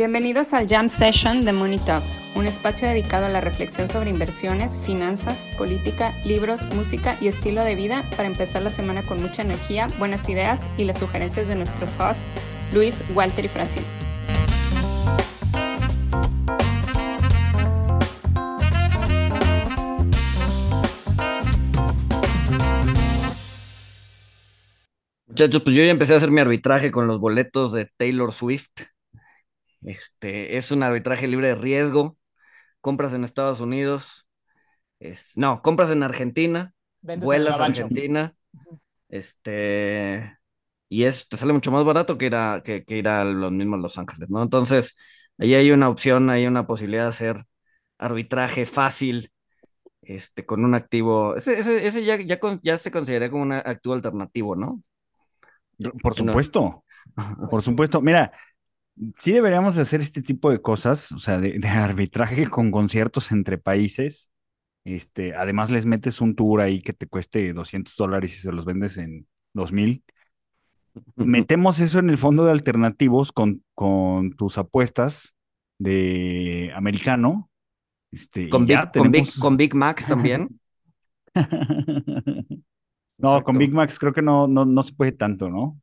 Bienvenidos al Jam Session de Money Talks, un espacio dedicado a la reflexión sobre inversiones, finanzas, política, libros, música y estilo de vida para empezar la semana con mucha energía, buenas ideas y las sugerencias de nuestros hosts, Luis, Walter y Francisco. Muchachos, pues yo ya empecé a hacer mi arbitraje con los boletos de Taylor Swift. Este, es un arbitraje libre de riesgo. Compras en Estados Unidos. Es, no, compras en Argentina. vuelas a Argentina. Este. Y es, te sale mucho más barato que ir a, que, ir a los mismos Los Ángeles, ¿no? Entonces, ahí hay una opción, hay una posibilidad de hacer arbitraje fácil, este, con un activo. Ese, ese, ya, ya, ya se considera como un activo alternativo, ¿no? Por supuesto, por supuesto. Mira, sí deberíamos hacer este tipo de cosas, o sea, de, arbitraje con conciertos entre países. Este, además les metes un tour ahí que te cueste 200 dólares y se los vendes en 2000. Metemos eso en el fondo de alternativos con, con tus apuestas de americano. Este, con, Big, con, Big, con Big Max también. No, con Big Max creo que no, no, no se puede tanto, ¿no?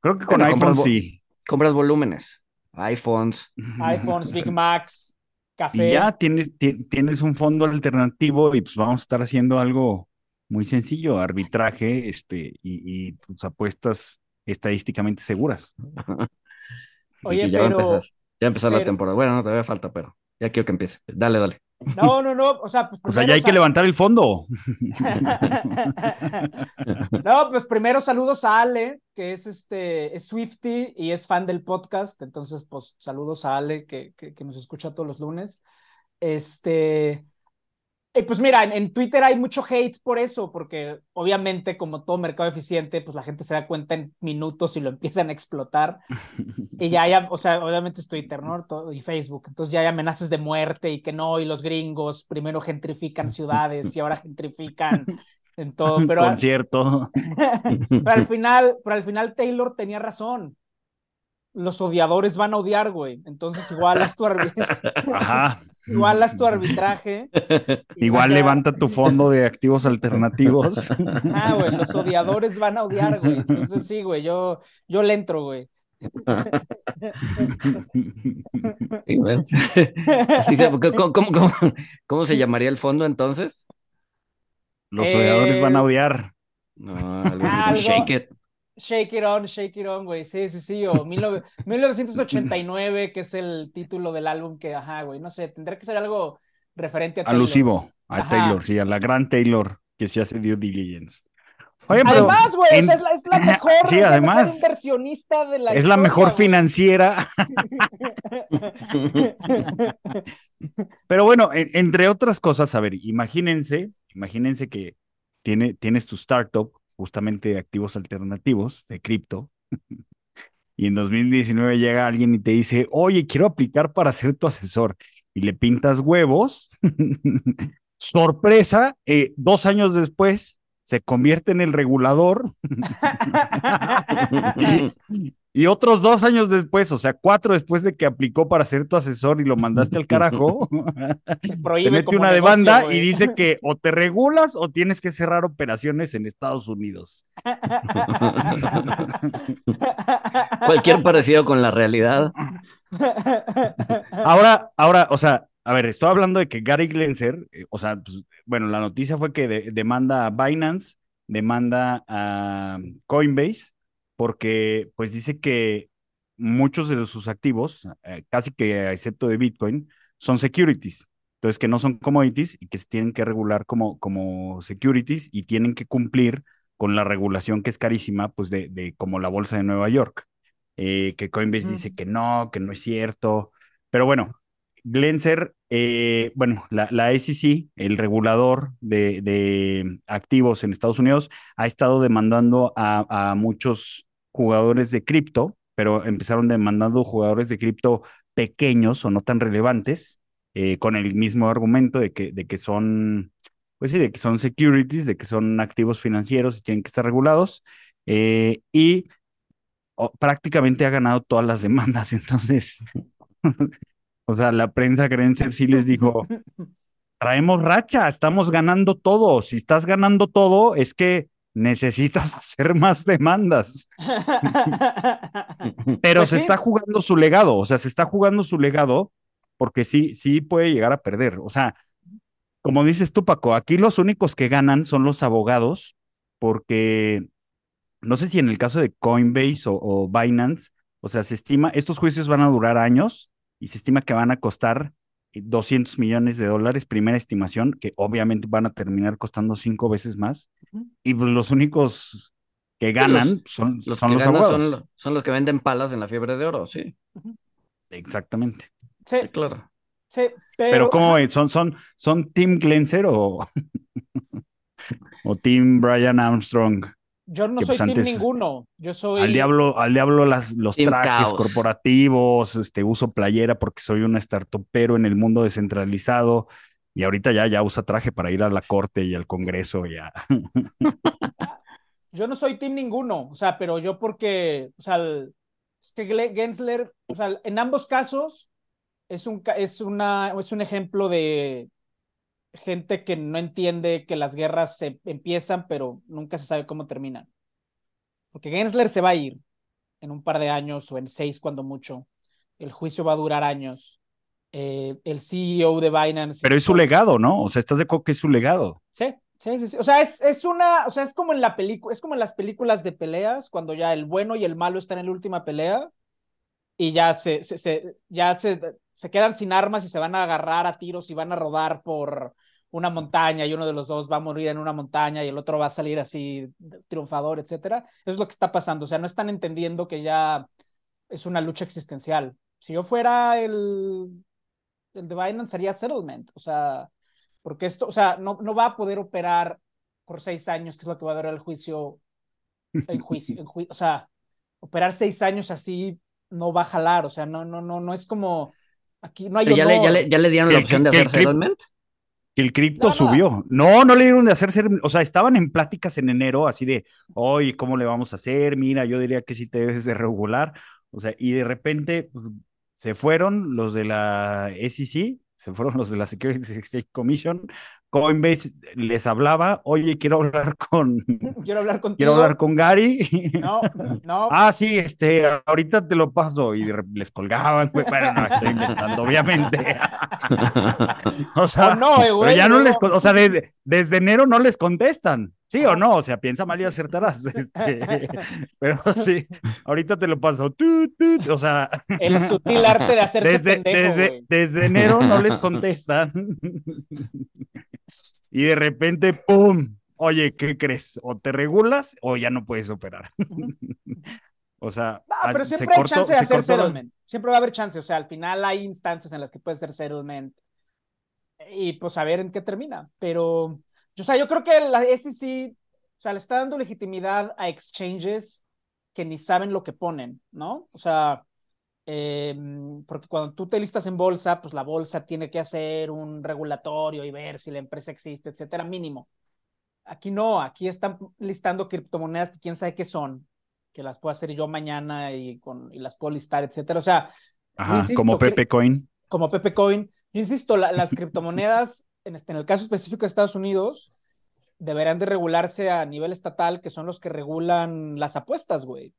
Creo que con iPhone sí. Compras volúmenes, iPhones. iPhones, Big Max, café. Y ya tienes, tienes un fondo alternativo y pues vamos a estar haciendo algo muy sencillo, arbitraje, este, y, tus apuestas estadísticamente seguras. Oye, ya pero... ya empezar la temporada. Bueno, no todavía falta, pero ya quiero que empiece. Dale, dale. No, no, no, o sea, pues O sea, ya hay que levantar el fondo. no, pues primero saludos a Ale, que es este, es Swifty y es fan del podcast, entonces, pues saludos a Ale, que, que, que nos escucha todos los lunes. Este, eh, pues mira, en, Twitter hay mucho hate por eso, porque obviamente como todo mercado eficiente, pues la gente se da cuenta en minutos y lo empiezan a explotar. y ya hay, o sea, obviamente es Twitter, ¿no? y Facebook. Entonces ya hay amenazas de muerte y que no, y los gringos primero gentrifican ciudades y ahora gentrifican en todo. Pero, Concierto. pero al final, pero al final Taylor tenía razón los odiadores van a odiar, güey. Entonces igual haz tu arbitraje. Ajá. Igual haz tu arbitraje. Igual levanta tu fondo de activos alternativos. Ah, güey, los odiadores van a odiar, güey. Entonces sí, güey, yo, yo le entro, güey. ¿cómo, se llamaría el fondo entonces? Los odiadores van a odiar. No, shake it. Shake It On, Shake It On, güey. Sí, sí, sí. O 1989, que es el título del álbum que, ajá, güey. No sé, tendría que ser algo referente a Taylor. Alusivo a Taylor, sí, a la gran Taylor que se hace due diligence. además, güey, es, la, mejor, sí, además, inversionista de la Es la mejor financiera. pero bueno, entre otras cosas, a ver, imagínense, imagínense que tiene, tienes tu startup justamente de activos alternativos, de cripto. y en 2019 llega alguien y te dice, oye, quiero aplicar para ser tu asesor. Y le pintas huevos. Sorpresa, eh, dos años después se convierte en el regulador. Y otros dos años después, o sea, cuatro después de que aplicó para ser tu asesor y lo mandaste al carajo, te mete una demanda y dice que o te regulas o tienes que cerrar operaciones en Estados Unidos. Cualquier parecido con la realidad. Ahora, ahora, o sea, a ver, estoy hablando de que Gary Glenser, eh, o sea, pues, bueno, la noticia fue que demanda a Binance, demanda a Coinbase porque pues dice que muchos de sus activos, eh, casi que excepto de Bitcoin, son securities. Entonces, que no son commodities y que se tienen que regular como, como securities y tienen que cumplir con la regulación que es carísima, pues de, de como la bolsa de Nueva York. Eh, que Coinbase dice que no, que no es cierto. Pero bueno, Glenser, eh, bueno, la, la SEC, el regulador de, de, activos en Estados Unidos, ha estado demandando a, a muchos jugadores de cripto, pero empezaron demandando jugadores de cripto pequeños o no tan relevantes, eh, con el mismo argumento de que, de que son, pues sí, de que son securities, de que son activos financieros y tienen que estar regulados, eh, y prácticamente ha ganado todas las demandas, entonces o sea, la prensa Grenzer sí les dijo, traemos racha, estamos ganando todo. Si estás ganando todo, es que necesitas hacer más demandas. Pero Pues se sí. está jugando su legado, o sea, se está jugando su legado porque sí, sí puede llegar a perder. O sea, como dices tú, Paco, aquí los únicos que ganan son los abogados, porque no sé si en el caso de Coinbase o, o Binance, o sea, se estima, estos juicios van a durar años y se estima que van a costar 200 millones de dólares, primera estimación, que obviamente van a terminar costando cinco veces más. Y pues los únicos que ganan son, Los son que los ganan abogados. son, lo- son los que venden palas en la fiebre de oro, sí. Exactamente. Sí, Sí, claro. sí, pero, Pero, ¿cómo es? ¿Son, son, son Team Glenser o, o Team Brian Armstrong? Yo no que, soy pues, team antes- ninguno. Yo soy. Al diablo, al diablo las, los Team trajes Caos. corporativos, este, uso playera porque soy un startupero en el mundo descentralizado y ahorita ya, ya usa traje para ir a la corte y al congreso y a... Yo no soy team ninguno, o sea, pero yo porque, o sea, el- es que Gensler, o sea, en ambos casos es un, ca- es una, es un ejemplo de gente que no entiende que las guerras se empiezan, pero nunca se sabe cómo terminan. Porque Gensler se va a ir en un par de años o en seis cuando mucho. El juicio va a durar años. Eh, el CEO de Binance. Pero es su legado, ¿no? O sea, ¿estás de acuerdo que es su legado? Sí, sí, sí, sí. O sea, es, es una, o sea, es como en la película, es como en las películas de peleas, cuando ya el bueno y el malo están en la última pelea y ya se, se, se- ya se, se quedan sin armas y se van a agarrar a tiros y van a rodar por una montaña y uno de los dos va a morir en una montaña y el otro va a salir así triunfador, etcétera. Eso es lo que está pasando. O sea, no están entendiendo que ya es una lucha existencial. Si yo fuera el, el de Binance, haría settlement. O sea, porque esto, o sea, no, no va a poder operar por seis años, que es lo que va a durar el juicio, el juicio, el ju- o sea, operar seis años así no va a jalar, o sea, no, no, no, no es como, aquí no hay Pero ya, le, ya, honor. le, ya le dieron la opción de hacer clip- settlement. Que el cripto subió. No, no le dieron de hacer, ser- o sea, estaban en pláticas en enero, así de, oye, ¿cómo le vamos a hacer? Mira, yo diría que sí te debes de regular. O sea, y de repente pues, se fueron los de la SEC, se fueron los de la Securities Exchange Commission. Coinbase les hablaba, oye, quiero hablar con, Quiero hablar contigo. quiero hablar con Gary. No, no. Ah, sí, este, ahorita te lo paso y les colgaban, güey. Bueno, no, estoy inventando, obviamente. O sea, Oh, no, eh, güey, pero ya no les, o sea, desde, desde enero no les contestan, ¿sí o no? O sea, piensa mal y acertarás. este, pero sí, ahorita te lo paso. Tut, tut, o sea, El sutil arte de hacerse desde, pendejo, desde, desde enero no les contestan. Y de repente, ¡pum! Oye, ¿qué crees? O te regulas o ya no puedes operar. O sea, No, pero se siempre hay cortó- chance de hacer settlement. Siempre va a haber chance. O sea, al final hay instancias en las que puede ser settlement. Y pues a ver en qué termina. Pero, o sea, yo creo que la SEC, o sea, le está dando legitimidad a exchanges que ni saben lo que ponen, ¿no? O sea, eh, porque cuando tú te listas en bolsa, pues la bolsa tiene que hacer un regulatorio y ver si la empresa existe, etcétera, mínimo. Aquí no, aquí están listando criptomonedas que quién sabe qué son, que las puedo hacer yo mañana y, con, y las puedo listar, etcétera. O sea, Ajá, insisto, como Pepe Coin. como Pepe Coin. Yo insisto, la- las criptomonedas, en, este, en el caso específico de Estados Unidos, deberán de regularse a nivel estatal, que son los que regulan las apuestas, güey.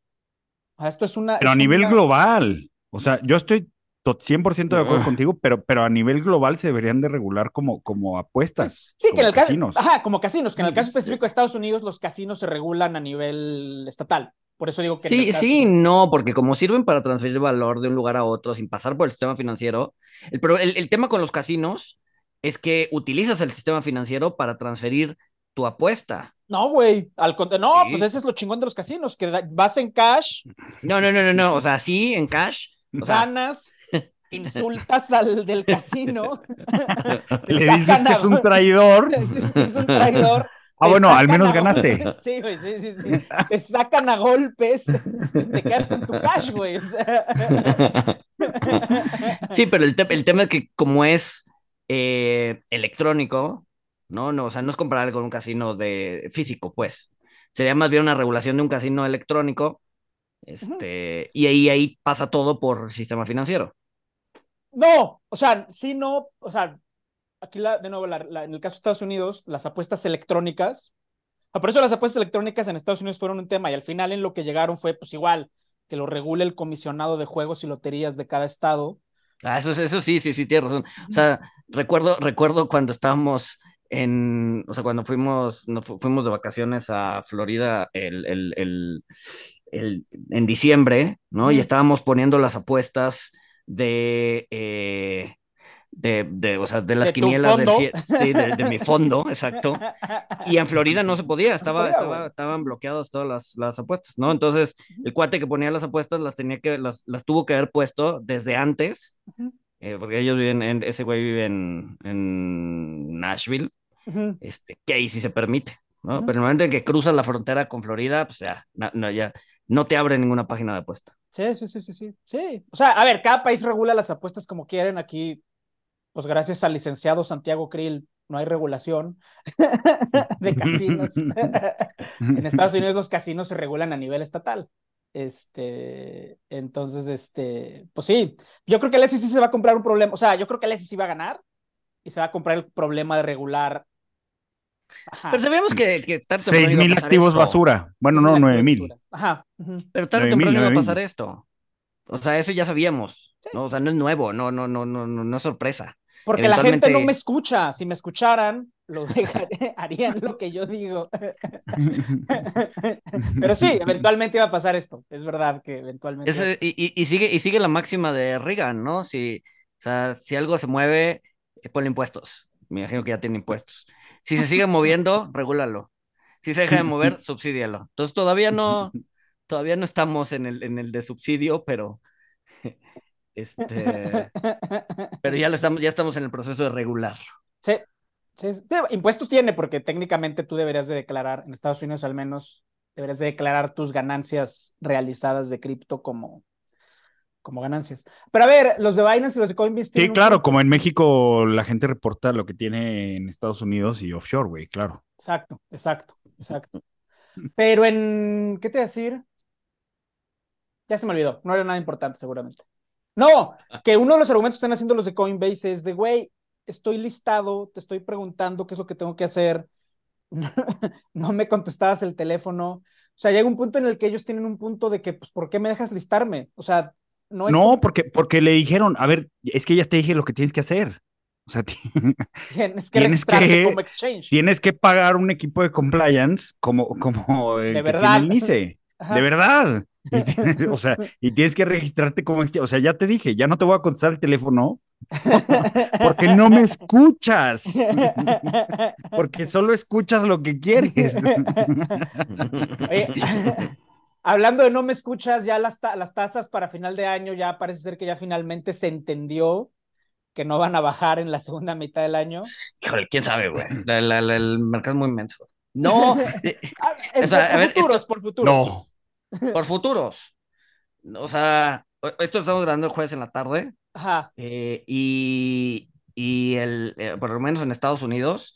Esto es una... Pero a es nivel una- global. O sea, yo estoy to- 100% de acuerdo Ah. contigo, pero, pero a nivel global se deberían de regular como, como apuestas. Sí, que en como el caso... casinos. Ajá, como casinos, que en el caso específico de Estados Unidos, los casinos se regulan a nivel estatal. Por eso digo que... Sí, caso- sí, no, porque como sirven para transferir valor de un lugar a otro sin pasar por el sistema financiero, el, pro- el, el tema con los casinos es que utilizas el sistema financiero para transferir tu apuesta. No, güey, al contrario, no, Sí. pues ese es lo chingón de los casinos, que vas en cash, No, no, no, no, no, o sea, sí, en cash. O sea, ganas, insultas al del casino. Le dices que a es un traidor. le dices que es un traidor. Ah, bueno, al menos ganaste. Sí, güey, sí, sí, sí. Te sacan a golpes, te quedas con tu cash, güey. o sea. Sí, pero el, te- el tema es que como es eh, electrónico, ¿no? No, o sea, no es comparable con un casino de físico, pues. Sería más bien una regulación de un casino electrónico, este, y ahí, ahí pasa todo por sistema financiero. No, o sea, sí, no, o sea, aquí la, de nuevo, la, la, en el caso de Estados Unidos, las apuestas electrónicas, por eso las apuestas electrónicas en Estados Unidos fueron un tema y al final en lo que llegaron fue pues igual que lo regule el comisionado de juegos y loterías de cada estado. Ah, eso, eso sí, sí, sí, tienes razón. O sea, recuerdo, recuerdo cuando estábamos en, o sea, cuando fuimos, nos fuimos de vacaciones a Florida el, el, el, el en diciembre, ¿no? Y estábamos poniendo las apuestas de, eh, de, de, o sea, de las ¿De tu quinielas del, sí, de, de mi fondo, exacto. Y en Florida no se podía, estaba, podía, estaba, estaban bloqueadas todas las, las apuestas, ¿no? Entonces, el cuate que ponía las apuestas las tenía que, las, las tuvo que haber puesto desde antes, eh, porque ellos viven en, ese güey vive en, en Nashville, este, que ahí sí se permite, ¿no? Pero en el momento en que cruzas la frontera con Florida, pues ya, no, no, ya no te abre ninguna página de apuesta. Sí, sí, sí, sí, sí. Sí. O sea, a ver, cada país regula las apuestas como quieren. Aquí, pues gracias al licenciado Santiago Krill, no hay regulación de casinos. en Estados Unidos los casinos se regulan a nivel estatal. Este, entonces, este, pues sí, yo creo que el SEC se va a comprar un problema, o sea, yo creo que el SEC va a ganar y se va a comprar el problema de regular. Ajá. Pero sabíamos que, que tarde o temprano Seis iba a mil pasar activos esto. basura. Bueno, no, una nueve mil. Pero tarde o 9,000, temprano iba a 9,000. pasar esto. O sea, eso ya sabíamos, ¿no? O sea, no es nuevo, no, no, no, no, no, no es sorpresa. Porque la gente no me escucha. Si me escucharan, lo dejaría- harían lo que yo digo. Pero sí, eventualmente iba a pasar esto. Es verdad que eventualmente. Y- y sigue, y sigue la máxima de Reagan, ¿no? Si, o sea, si algo se mueve, eh, ponle impuestos. Me imagino que ya tiene impuestos. Si se sigue moviendo, regúlalo. Si se deja de mover, subsídialo. Entonces todavía no, todavía no estamos en el, en el de subsidio, pero este, pero ya lo estamos, ya estamos en el proceso de regular. Sí, sí, sí. Impuesto tiene, porque técnicamente tú deberías de declarar, en Estados Unidos al menos, deberías de declarar tus ganancias realizadas de cripto como, como ganancias. Pero a ver, los de Binance y los de Coinbase Sí, un claro, como en México la gente reporta lo que tiene en Estados Unidos y offshore, güey, claro. Exacto, exacto, exacto. Pero en, ¿qué te decir? Ya se me olvidó, no era nada importante seguramente. No, que uno de los argumentos que están haciendo los de Coinbase es de, güey, estoy listado, te estoy preguntando qué es lo que tengo que hacer, no me contestabas el teléfono. O sea, llega un punto en el que ellos tienen un punto de que, pues, ¿por qué me dejas listarme? O sea, no es No, como porque, porque le dijeron, a ver, es que ya te dije lo que tienes que hacer. O sea, ti- tienes que tienes que- como exchange. tienes que pagar un equipo de compliance como, como el De que verdad. tiene el NICE. Ajá. De verdad. Y tienes- o sea, y tienes que registrarte como, exchange. o sea, ya te dije, ya no te voy a contestar el teléfono porque no me escuchas. Porque solo escuchas lo que quieres. Oye, hablando de no me escuchas, ya las, ta- las tasas para final de año ya parece ser que ya finalmente se entendió que no van a bajar en la segunda mitad del año. Híjole, quién sabe, güey. La- la- la- el mercado es muy inmenso. No, eh, Ah, O sea, por a ver, futuros, esto- por futuros. No. por futuros. O sea, esto lo estamos grabando el jueves en la tarde. Ajá. Eh, y, y el, eh, por lo menos en Estados Unidos,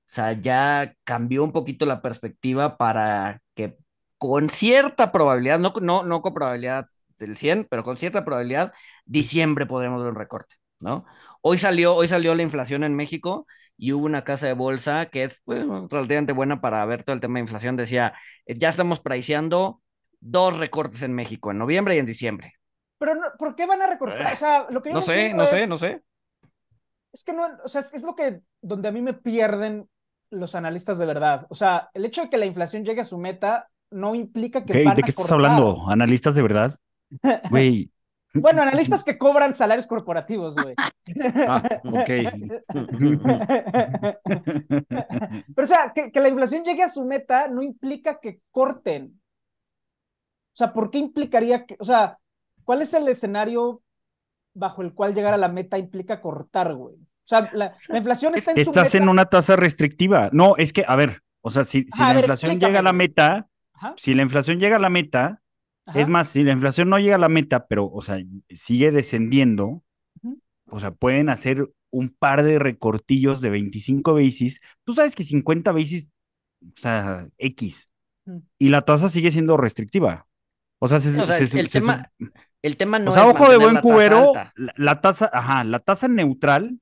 o sea, ya cambió un poquito la perspectiva para que con cierta probabilidad, no, no, no con probabilidad del 100, pero con cierta probabilidad, diciembre podremos ver un recorte, ¿no? Hoy salió, hoy salió la inflación en México y hubo una casa de bolsa que es bueno, relativamente buena para ver todo el tema de inflación. Decía, eh, ya estamos priceando dos recortes en México, en noviembre y en diciembre. Pero no- ¿por qué van a recortar? O sea, lo que yo No sé, no sé, es- no sé. Es que no, o sea, es, es lo que, donde a mí me pierden los analistas de verdad. O sea, el hecho de que la inflación llegue a su meta no implica que ¿Qué- van ¿De a qué estás cortar. hablando? ¿Analistas de verdad? Güey. Bueno, analistas que cobran salarios corporativos, güey. Ah, ok. Pero, o sea, que, que la inflación llegue a su meta no implica que corten. O sea, ¿por qué implicaría que, o sea, cuál es el escenario bajo el cual llegar a la meta implica cortar, güey? O sea, la, la inflación está en su Estás meta. en una tasa restrictiva. No, es que, a ver, o sea, si, si Ajá, a la ver, inflación explícame, llega a la meta, Ajá, si la inflación llega a la meta, ajá. es más, si la inflación no llega a la meta, pero, o sea, sigue descendiendo, o sea, pueden hacer un par de recortillos de 25 basis. Tú sabes que 50 basis, o sea, X, y la tasa sigue siendo restrictiva. O sea, se, O sea, se- el, se- tema, El tema no o sea, es ojo de buen cubero, la, la tasa, ajá, la tasa neutral.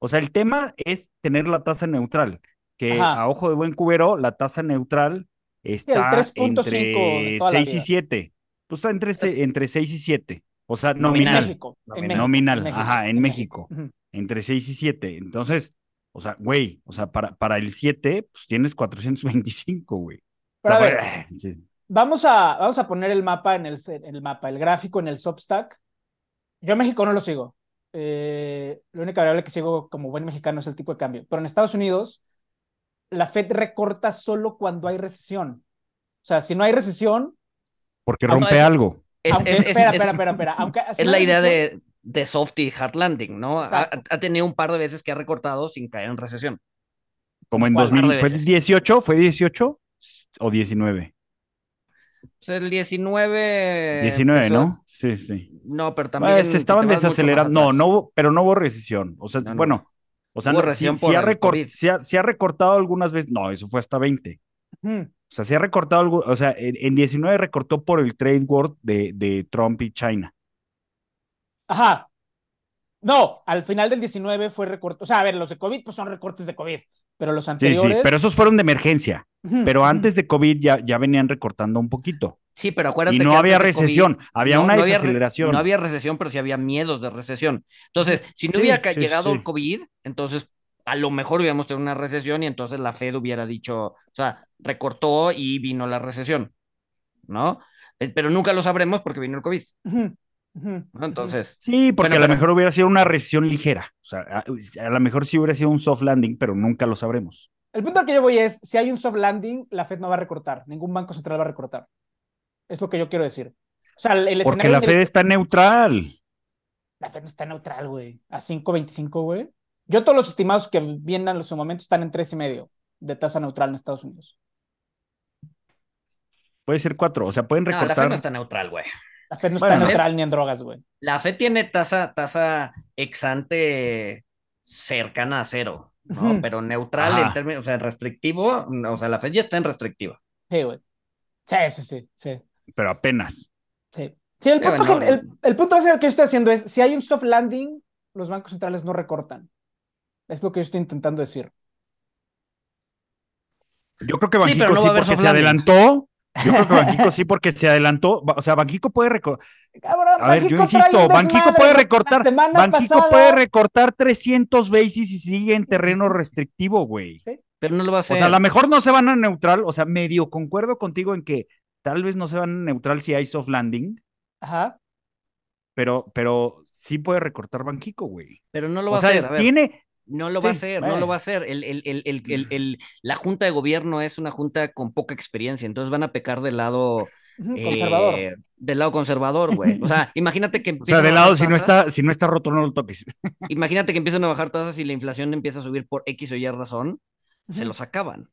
O sea, el tema es tener la tasa neutral. Que Ajá. a ojo de buen cubero, la tasa neutral está 3.5 de entre toda la 6 y vida. 7. Pues está entre, se- entre 6 y 7. O sea, En nominal. México. En Nominal. México. Nominal, en México, ajá, en México. Ujú. Entre 6 y 7. Entonces, o sea, güey, o sea, para, para el 7, pues tienes 425, güey. O Pero sea, a ver, güey, sí. Vamos a, vamos a poner el mapa en el, en el mapa, el gráfico en el Substack. Yo en México no lo sigo. Eh, la única variable que sigo como buen mexicano es el tipo de cambio. Pero en Estados Unidos, la Fed recorta solo cuando hay recesión. O sea, si no hay recesión, Porque rompe es- algo. Es, aunque, es- es- espera, es- espera, espera, espera. Aunque, si es no la idea de, de soft y hard landing, ¿no? Ha, tenido un par de veces que ha recortado sin caer en recesión. Como en ¿Cuál? 2000, Par de ¿fue veces. 18? ¿Fue 18 o 19? Pues el 19. 19, empezó- ¿no? Sí, sí. No, pero también. Bueno, se estaban desacelerando. No, no pero no hubo recesión. O sea, No, no bueno, o sea, no, sí, sí ha el recor- COVID. sí ha- sí ha recortado algunas veces. No, eso fue hasta 20. Ujú. O sea, sí ha recortado algo. O sea, en, en 19 recortó por el trade war de, de Trump y China. Ajá. No, al final del 19 fue recorte. O sea, a ver, los de COVID pues son recortes de COVID, pero los Sí, anteriores. sí, pero esos fueron de emergencia. Pero antes de COVID ya, ya venían recortando un poquito. Sí, pero acuérdate Y que no había antes de COVID recesión, había no- una no había desaceleración. no había recesión, pero sí había miedos de recesión. Entonces, si no Sí, hubiera sí, llegado sí. el COVID, entonces a lo mejor hubiéramos tenido una recesión y entonces la Fed hubiera dicho, o sea, recortó y vino la recesión, ¿no? Eh, Pero nunca lo sabremos porque vino el COVID. Entonces, Sí, porque Bueno, a lo mejor hubiera sido una recesión ligera. O sea, a, a lo mejor sí hubiera sido un soft landing, pero nunca lo sabremos. El punto al que yo voy es, si hay un soft landing, la Fed no va a recortar, ningún banco central va a recortar. Es lo que yo quiero decir. O sea, el, el Porque la el Fed está neutral. La Fed no está neutral, güey. A 5.25, güey. Yo todos los estimados que vienen en su momento están en tres y medio de tasa neutral en Estados Unidos. Puede ser cuatro. O sea, pueden no, la recortar. Fed no está neutral, güey. La Fed no Bueno, está neutral ni en drogas, güey. La Fed tiene tasa, tasa exante cercana a cero, ¿no? Pero neutral Ajá. en términos, o sea, restrictivo, o sea, la Fed ya está en restrictiva. Sí, güey. Sí, sí, sí, sí. Pero apenas. Sí, Sí, el, punto bueno, que- el, el punto base que yo estoy haciendo es, si hay un soft landing, los bancos centrales no recortan. Es lo que yo estoy intentando decir. Yo creo que Sí, pero no sí, haber porque soft se landing. adelantó. Yo creo que Banjico sí, porque se adelantó. O sea, Banjico puede recortar. Cabrón, A ver, yo insisto, desmadre, puede recortar. Pasada- puede recortar 300 basis y sigue en terreno restrictivo, güey. Pero no lo va a O hacer. sea, a lo mejor no se van a neutral. O sea, medio concuerdo contigo en que tal vez no se van a neutral si hay soft landing, Ajá. pero, pero sí puede recortar Banjico, güey. Pero no lo O va sea, a hacer. a ver. tiene. No lo va a hacer, no lo va a hacer. El, el- el- el- el- el- la junta de gobierno es una junta con poca experiencia, entonces van a pecar del lado Ujú, eh, Conservador. del lado conservador, güey. O sea, imagínate que O sea, empiezan de a lado, si no está, si no está roto, no lo toques. imagínate que empiezan a bajar tasas y la inflación empieza a subir por X o Y razón, se los acaban.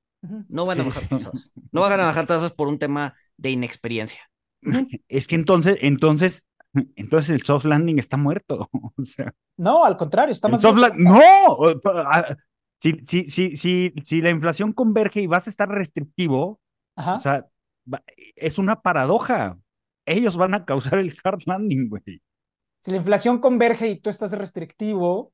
No van a bajar tasas. No van a bajar tasas por un tema de inexperiencia. Es que entonces, entonces, entonces el soft landing está muerto. O sea, No, al contrario, está más soft no. Ah, Si, si, si, si, si la inflación converge y vas a estar restrictivo, Ajá. o sea, es una paradoja. Ellos van a causar el hard landing, güey. Si la inflación converge y tú estás restrictivo,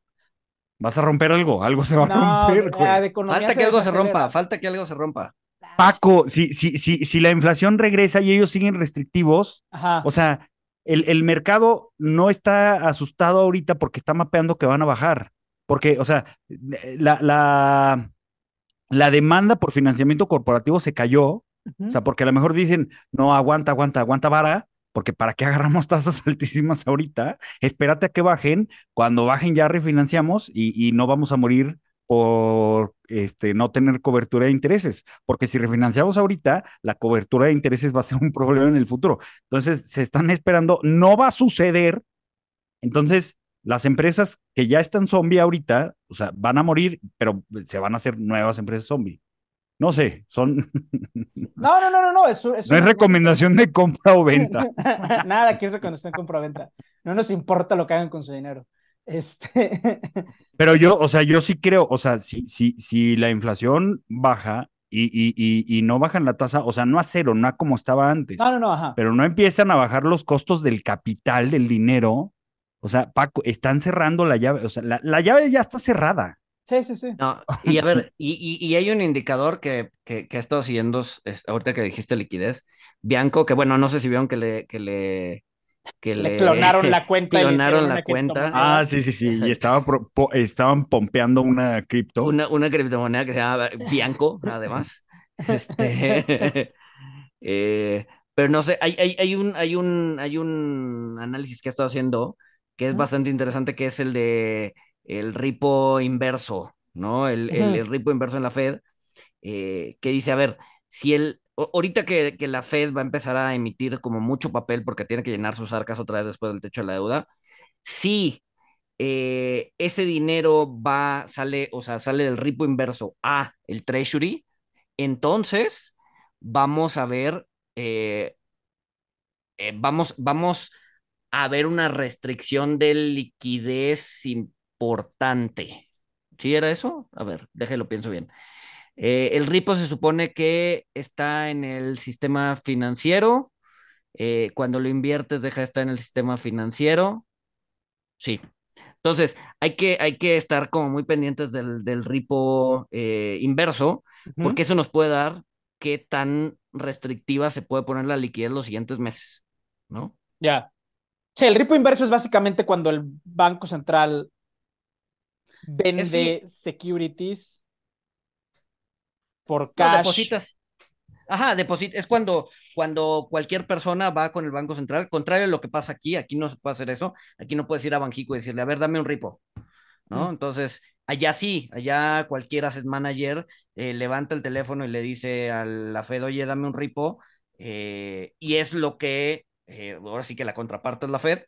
Vas a romper algo, algo se va no, a romper, güey. economía Falta que algo se rompa, falta que algo se rompa. Paco, si, si, si, si la inflación regresa y ellos siguen restrictivos, Ajá. o sea, el, el mercado no está asustado ahorita porque está mapeando que van a bajar. Porque, o sea, la, la, la demanda por financiamiento corporativo se cayó. O sea, porque a lo mejor dicen, no, aguanta, aguanta, aguanta vara, porque para qué agarramos tasas altísimas ahorita, espérate a que bajen, cuando bajen ya refinanciamos y, y no vamos a morir por este, no tener cobertura de intereses, porque si refinanciamos ahorita, la cobertura de intereses va a ser un problema en el futuro. Entonces, se están esperando, no va a suceder. Entonces, las empresas que ya están zombie ahorita, o sea, van a morir, pero se van a hacer nuevas empresas zombie. No sé, son, No, no, no, no, no. Es, es no es recomendación de compra o venta. Nada, aquí es recomendación de compra-venta. No nos importa lo que hagan con su dinero. Este. Pero yo, o sea, yo sí creo, o sea, si, si, si la inflación baja y, y, y, y no bajan la tasa, o sea, no a cero, no a como estaba antes, No, no, no, ajá. pero no empiezan a bajar los costos del capital, del dinero. O sea, Paco, están cerrando la llave, o sea, la, la llave ya está cerrada. Sí, sí, sí. No, y a ver, y, y- y hay un indicador que, que, que he estado siguiendo, es- ahorita que dijiste liquidez, Bianco, que bueno, no sé si vieron que le, que le, que Le clonaron la cuenta clonaron la cuenta. Ah, sí, sí, sí. Exacto. Y estaba pro- po- estaban pompeando una cripto. Una, una criptomoneda que se llama Bianco, además. Este, eh, pero no sé, hay, hay, hay un, hay un, hay un análisis que he estado haciendo que es bastante interesante, que es el de el ripo inverso, ¿no? El, el, el ripo inverso en la Fed, eh, que dice, a ver, si el, ahorita que, la Fed va a empezar a emitir como mucho papel porque tiene que llenar sus arcas otra vez después del techo de la deuda, si eh, ese dinero va, sale, o sea, sale del ripo inverso a el treasury, entonces vamos a ver, eh, eh, vamos, vamos a ver una restricción de liquidez importante. ¿Sí era eso? A ver, déjelo, pienso bien. Eh, el ripo se supone que está en el sistema financiero. eh, cuando lo inviertes, deja de estar en el sistema financiero. Sí. Entonces, hay que, hay que estar como muy pendientes del, del ripo eh, inverso, porque eso nos puede dar qué tan restrictiva se puede poner la liquidez los siguientes meses, ¿no? Ya. Sí, el ripo inverso es básicamente cuando el Banco Central vende securities por No, cash. depositas. Ajá, deposit es cuando, cuando cualquier persona va con el Banco Central, contrario a lo que pasa aquí, aquí no se puede hacer eso, aquí no puedes ir a Banjico y decirle, a ver, dame un ripo, ¿no? Mm. Entonces, allá sí, allá cualquier asset manager eh, levanta el teléfono y le dice a la Fed, oye, dame un ripo, eh, y es lo que, eh, ahora sí que la contraparte es la Fed,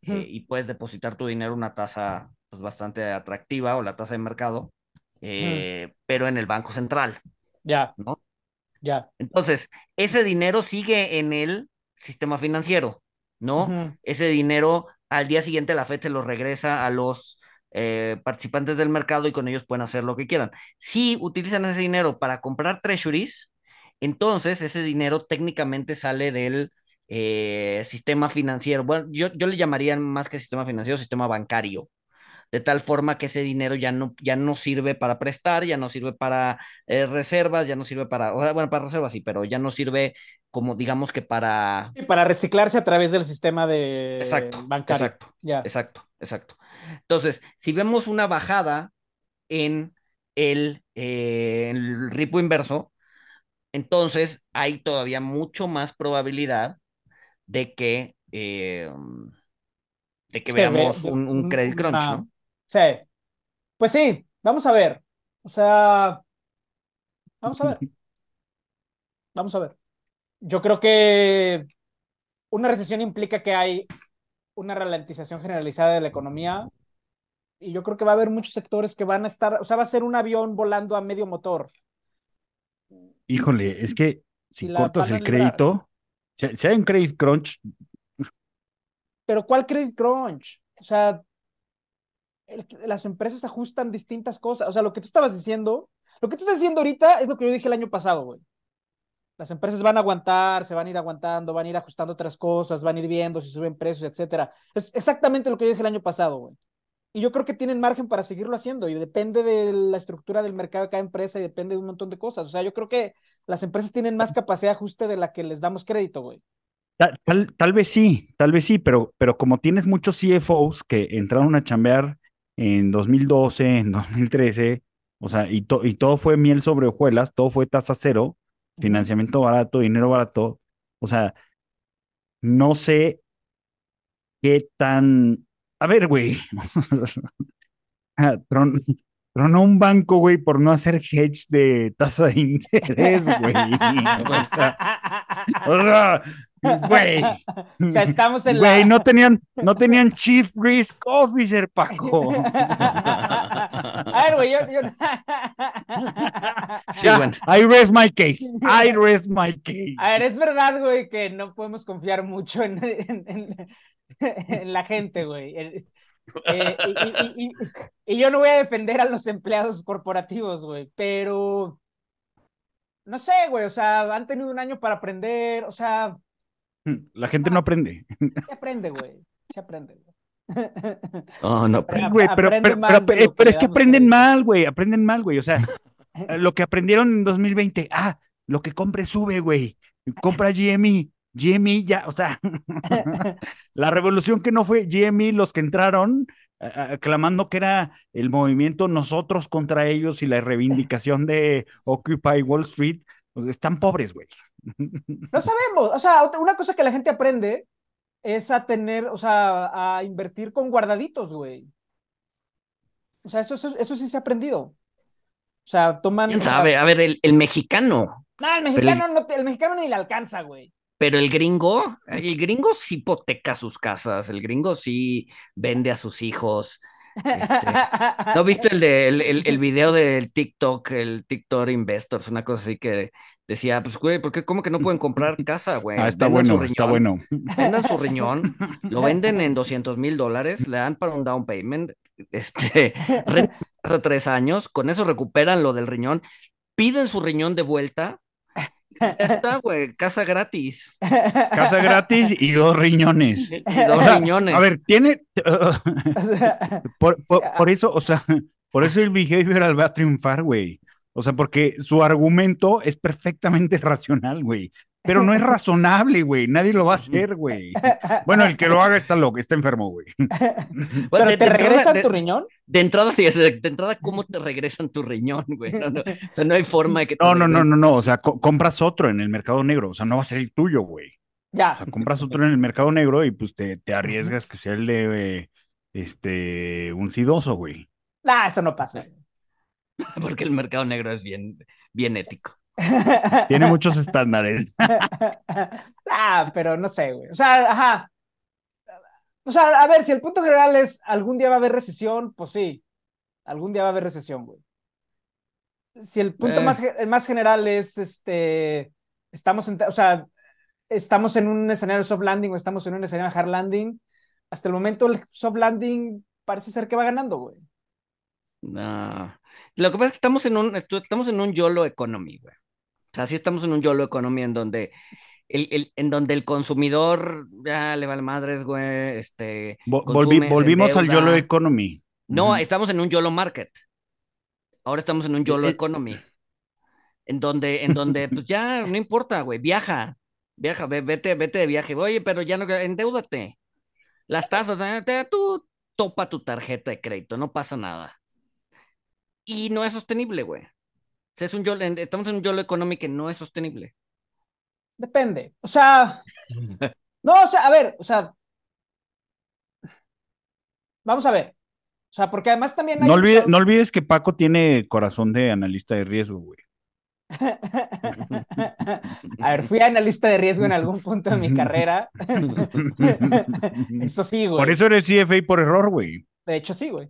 y puedes depositar tu dinero a una tasa pues, bastante atractiva o la tasa de mercado, pero en el Banco Central, Ya, ¿no? ya. Entonces, ese dinero sigue en el sistema financiero, ¿no? Ese dinero al día siguiente la Fed se lo regresa a los eh, participantes del mercado y con ellos pueden hacer lo que quieran. Si utilizan ese dinero para comprar treasuries, entonces ese dinero técnicamente sale del eh, sistema financiero. Bueno, yo, yo le llamaría más que sistema financiero, sistema bancario de tal forma que ese dinero ya no, ya no sirve para prestar, ya no sirve para eh, reservas, ya no sirve para, o sea, bueno, para reservas sí, pero ya no sirve como digamos que para... Y para reciclarse a través del sistema de Exacto, bancario. exacto, Ya. exacto, exacto. Entonces, si vemos una bajada en el, eh, el ripo inverso, entonces hay todavía mucho más probabilidad de que, eh, de que veamos un, un credit crunch, una- ¿no? Sí. Pues sí, vamos a ver. O sea, vamos a ver. Vamos a ver. Yo creo que una recesión implica que hay una ralentización generalizada de la economía y yo creo que va a haber muchos sectores que van a estar, o sea, va a ser un avión volando a medio motor. Híjole, es que si cortas el crédito, si, si hay un credit crunch, Pero ¿cuál credit crunch? O sea, las empresas ajustan distintas cosas. O sea, lo que tú estabas diciendo, lo que tú estás diciendo ahorita es lo que yo dije el año pasado, güey. Las empresas van a aguantar, se van a ir aguantando, van a ir ajustando otras cosas, van a ir viendo si suben precios, etcétera. Es exactamente lo que yo dije el año pasado, güey. Y yo creo que tienen margen para seguirlo haciendo y depende de la estructura del mercado de cada empresa y depende de un montón de cosas. O sea, yo creo que las empresas tienen más capacidad de ajuste de la que les damos crédito, güey. tal, tal, tal vez sí, tal vez sí, pero, pero como tienes muchos CFOs que entraron a chambear en 2012, en 2013, o sea, y, to- y todo fue miel sobre hojuelas, todo fue tasa cero, financiamiento barato, dinero barato, o sea, no sé qué tan... A ver, güey. Ah, tron- Tronó un banco, güey, por no hacer hedge de tasa de interés, güey. O sea, o sea, güey. O sea, estamos en Güey, la... no tenían, no tenían Chief Risk Officer, Paco. A ver, güey, yo... yo- Sí, Ya, bueno. I rest my case. I rest my case. A ver, es verdad, güey, que no podemos confiar mucho en, en- en- en la gente, güey. Eh, y, y- y- y- y yo no voy a defender a los empleados corporativos, güey, pero no sé, güey, o sea, han tenido un año para aprender, o sea, La gente no aprende. se aprende, güey, se aprende. güey. No, no, Pero- güey, pero, aprende pero, más pero- pero es que aprenden mal, güey, aprenden mal, güey. O sea, lo que aprendieron en 2020, ah, lo que compre sube, güey. Compra GME, GME ya, o sea, la revolución que no fue GME, los que entraron a- a- clamando que era el movimiento nosotros contra ellos y la reivindicación de Occupy Wall Street, están pobres, güey. No sabemos, o sea, otra- una cosa que la gente aprende es a tener, o sea, a invertir con guardaditos, güey. O sea, eso, eso, eso sí se ha aprendido. O sea, toman. ¿Quién sabe? A ver, el, el mexicano, No, el Pero el- mexicano, no el mexicano ni le alcanza, güey. pero el gringo, el gringo sí hipoteca sus casas, el gringo sí vende a sus hijos. Este, ¿No viste el, de, el, el, el video del TikTok, el TikTok Investors, una cosa así que decía, pues güey, ¿por qué, cómo que no pueden comprar casa, güey? Ah, está Vendan su bueno, está bueno. Vendan su riñón, lo venden en 200 mil dólares, le dan para un down payment, este, rentan hace tres años, con eso recuperan lo del riñón, piden su riñón de vuelta, ya está, güey, casa gratis, Casa gratis y dos riñones. y dos O sea, riñones. A ver, tiene. O sea, por, por- ah. por eso, o sea, por eso el behavioral va a triunfar, güey. O sea, porque su argumento es perfectamente racional, güey. Pero no es razonable, güey. Nadie lo va a hacer, güey. Bueno, el que lo haga está loco, está enfermo, güey. Bueno, ¿Pero de- te de regresan tu riñón? De entrada, sí, de, de entrada, ¿cómo te regresan tu riñón, güey? No, no, o sea, no hay forma de que te No, no, no, no, no. O sea, co- compras otro en el mercado negro. O sea, no va a ser el tuyo, güey. Ya. O sea, compras otro en el mercado negro y pues te, te arriesgas que sea el de eh, este un sidoso, güey. Nah, eso no pasa. Porque el mercado negro es bien, bien ético. Tiene muchos estándares. ah, pero no sé, güey. O sea, ajá. O sea, a ver, si el punto general es algún día va a haber recesión, pues sí. Algún día va a haber recesión, güey. Si el punto Eh. más, el más general es este. Estamos en, o sea, estamos en un escenario soft landing o estamos en un escenario hard landing. Hasta el momento el soft landing parece ser que va ganando, güey. No. Lo que pasa es que estamos en un, estamos en un YOLO economy, güey. Sea, sí estamos en un YOLO economy en donde el, el- en donde el consumidor ya le vale madres, güey. Este, Vo- volvi- volvimos al YOLO. Economy. No, Ujú. estamos en un YOLO market. Ahora estamos en un YOLO Eh, economy. En donde, en donde, pues ya, no importa, güey, viaja. Viaja, ve- vete, vete de viaje. Oye, pero ya no, endeúdate. Las tasas, eh, te- tú topa tu tarjeta de crédito, no pasa nada. Y no es sostenible, güey. Sea, es un YOLO, estamos en un YOLO economy que no es sostenible. Depende. O sea, no, o sea, a ver, o sea, vamos a ver. O sea, porque además también hay No, olvide- no olvides que Paco tiene corazón de analista de riesgo, güey. A ver, fui analista de riesgo en algún punto de mi carrera. Eso sí, güey. Por eso eres CFA por error, güey. De hecho, sí, güey.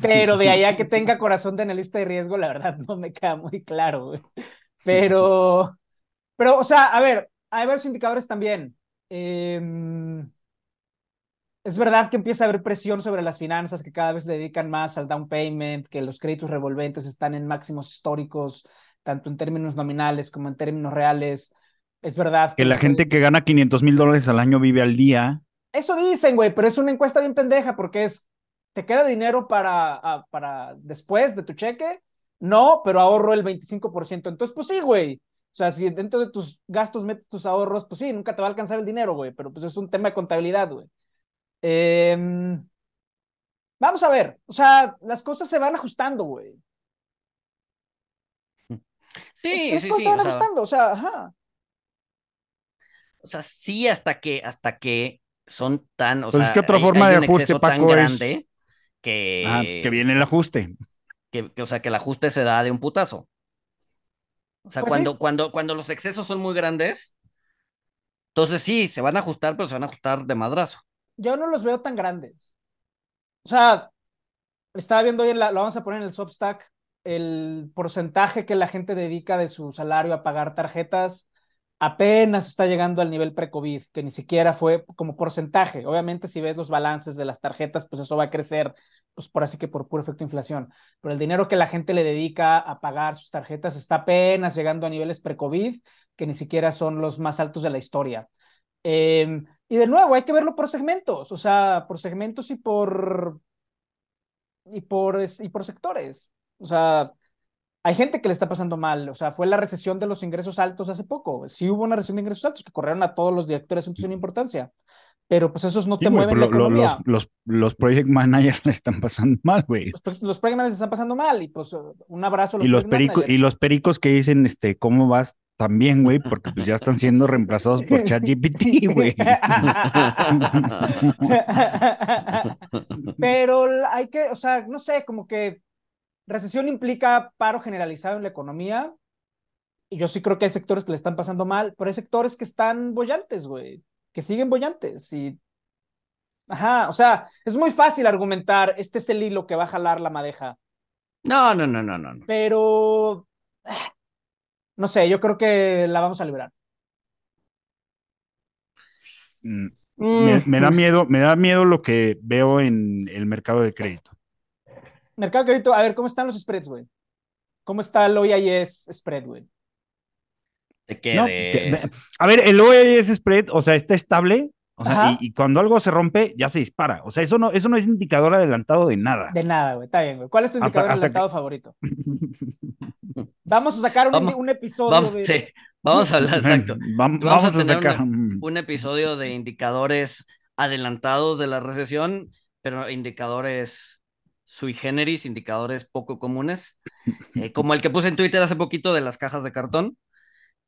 Pero de allá que tenga corazón de analista de riesgo, la verdad no me queda muy claro, güey. Pero, pero, o sea, a ver, hay varios indicadores también. Em, es verdad que empieza a haber presión sobre las finanzas, que cada vez le dedican más al down payment, que los créditos revolventes están en máximos históricos, tanto en términos nominales como en términos reales. Es verdad Que la los gente que gana 500 mil dólares al año vive al día. eso dicen, güey, pero es una encuesta bien pendeja porque es, ¿te queda dinero para, a- para después de tu cheque? No, pero ahorro el 25%. Entonces, pues sí, güey. O sea, si dentro de tus gastos metes tus ahorros, pues sí, nunca te va a alcanzar el dinero, güey, pero pues es un tema de contabilidad, güey. Em, vamos a ver, o sea, las cosas se van ajustando, güey. Sí, Las sí, cosas sí. se van O sea, ajustando, o sea, ajá. o sea, sí, hasta que, hasta que son tan, o Pues es sea, que otra hay- forma hay de un ajuste, exceso tan Paco, es- grande que, Ajá, que viene el ajuste. que, que, o sea, que el ajuste se da de un putazo. O sea, Pues sí. cuando, cuando, cuando los excesos son muy grandes, entonces sí, se van a ajustar, pero se van a ajustar de madrazo. Yo no los veo tan grandes. O sea, estaba viendo hoy, en la- lo vamos a poner en el Substack, el porcentaje que la gente dedica de su salario a pagar tarjetas apenas está llegando al nivel pre-COVID, que ni siquiera fue como porcentaje. Obviamente, si ves los balances de las tarjetas, pues eso va a crecer, pues por así que por puro efecto de inflación. Pero el dinero que la gente le dedica a pagar sus tarjetas está apenas llegando a niveles pre-COVID, que ni siquiera son los más altos de la historia. Em, y de nuevo, hay que verlo por segmentos, o sea, por segmentos y por y por, y por sectores. O sea, hay gente que le está pasando mal. O sea, fue la recesión de los ingresos altos hace poco. Sí hubo una recesión de ingresos altos que corrieron a todos los directores de una importancia. Pero pues esos no te mueven la economía. Los, los, project managers le están pasando mal, güey. Los, los, project managers están pasando mal. Y pues un abrazo a los y los pericos Y los pericos que dicen, este, ¿cómo vas? También, güey, porque pues ya están siendo reemplazados por ChatGPT, güey. Pero hay que, o sea, no sé, como que recesión implica paro generalizado en la economía. Y yo sí creo que hay sectores que le están pasando mal, pero hay sectores que están bollantes, güey, que siguen bollantes. Y. Ajá, o sea, es muy fácil argumentar, este es el hilo que va a jalar la madeja. No, no, no, no, no. Pero. No sé, yo creo que la vamos a liberar. Mm, me, da miedo, me da miedo lo que veo en el mercado de crédito. Mercado de crédito, a ver, ¿cómo están los spreads, güey? ¿Cómo está el OIS spread, güey? ¿De qué? a ver, el OIS spread, o sea, está estable, o sea, y, cuando algo se rompe, ya se dispara. O sea, eso no, eso no es indicador adelantado de nada. De nada, güey. Está bien, güey. ¿Cuál es tu indicador adelantado favorito? Vamos a sacar un, episodio de. Sí, vamos a hablar, exacto. vamos, a, sacar un, episodio de indicadores adelantados de la recesión, pero indicadores sui generis, indicadores poco comunes, eh, como el que puse en Twitter hace poquito de las cajas de cartón.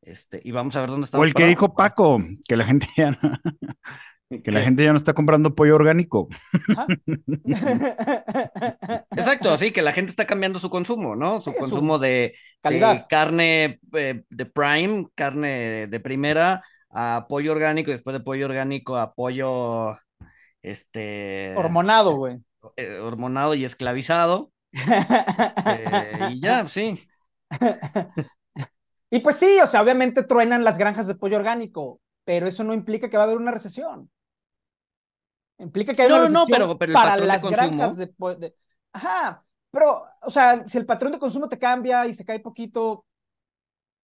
Este, y vamos a ver dónde está. O el que dijo Paco, que la gente ya no, que la gente ya no está comprando pollo orgánico. Exacto, así que la gente está cambiando su consumo, ¿no? Su consumo de, carne eh, de prime, carne de primera, a pollo orgánico, y después de pollo orgánico a pollo este hormonado, güey. Eh, hormonado y esclavizado. Este, y ya, sí. Y pues sí, o sea, obviamente truenan las granjas de pollo orgánico, pero eso no implica que va a haber una recesión. Implica que hay una recesión no, pero, pero para las de granjas de, pollo. Ajá, pero, o sea, si el patrón de consumo te cambia y se cae poquito,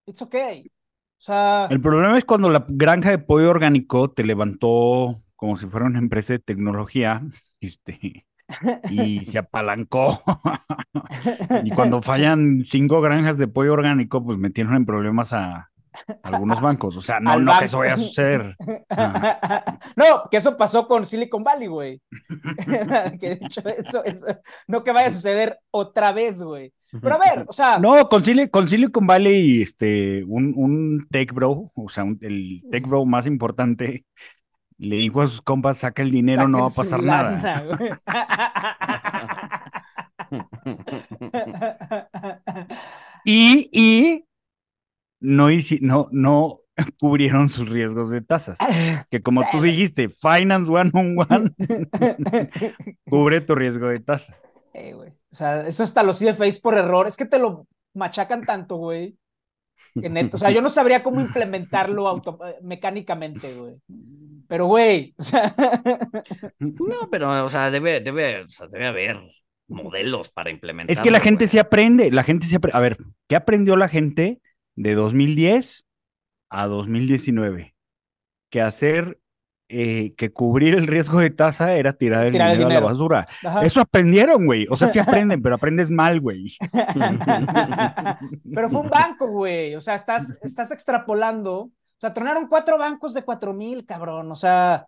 it's okay. O sea... El problema es cuando la granja de pollo orgánico te levantó como si fuera una empresa de tecnología, este, y se apalancó. y cuando fallan cinco granjas de pollo orgánico, pues metieron en problemas a, algunos bancos. O sea, no, no que eso vaya a suceder. no, que eso pasó con Silicon Valley, güey. que de hecho, eso, no que vaya a suceder otra vez, güey. Pero a ver, o sea. No, con, Silicon Valley, este, un, un tech bro, o sea, el tech bro más importante, le dijo a sus compas, saca el dinero, no va a pasar nada. y, y no, no, no cubrieron sus riesgos de tasas. Que como tú dijiste, Finance One on One cubre tu riesgo de tasa. Eh, o sea, eso hasta los CFAs por error. Es que te lo machacan tanto, güey. o sea, yo no sabría cómo implementarlo auto mecánicamente, güey. Pero, güey, o sea... No, pero, o sea, debe, debe, o sea, debe haber modelos para implementar. Es que la gente se aprende, la gente se aprende. A ver, ¿qué aprendió la gente de 2010 a 2019? Que hacer, eh, que cubrir el riesgo de tasa era tirar el, dinero, a la basura. Eso aprendieron, güey. O sea, sí aprenden, pero aprendes mal, güey. pero fue un banco, güey. O sea, estás, estás extrapolando o sea, tronaron cuatro bancos de cuatro mil, cabrón. O sea,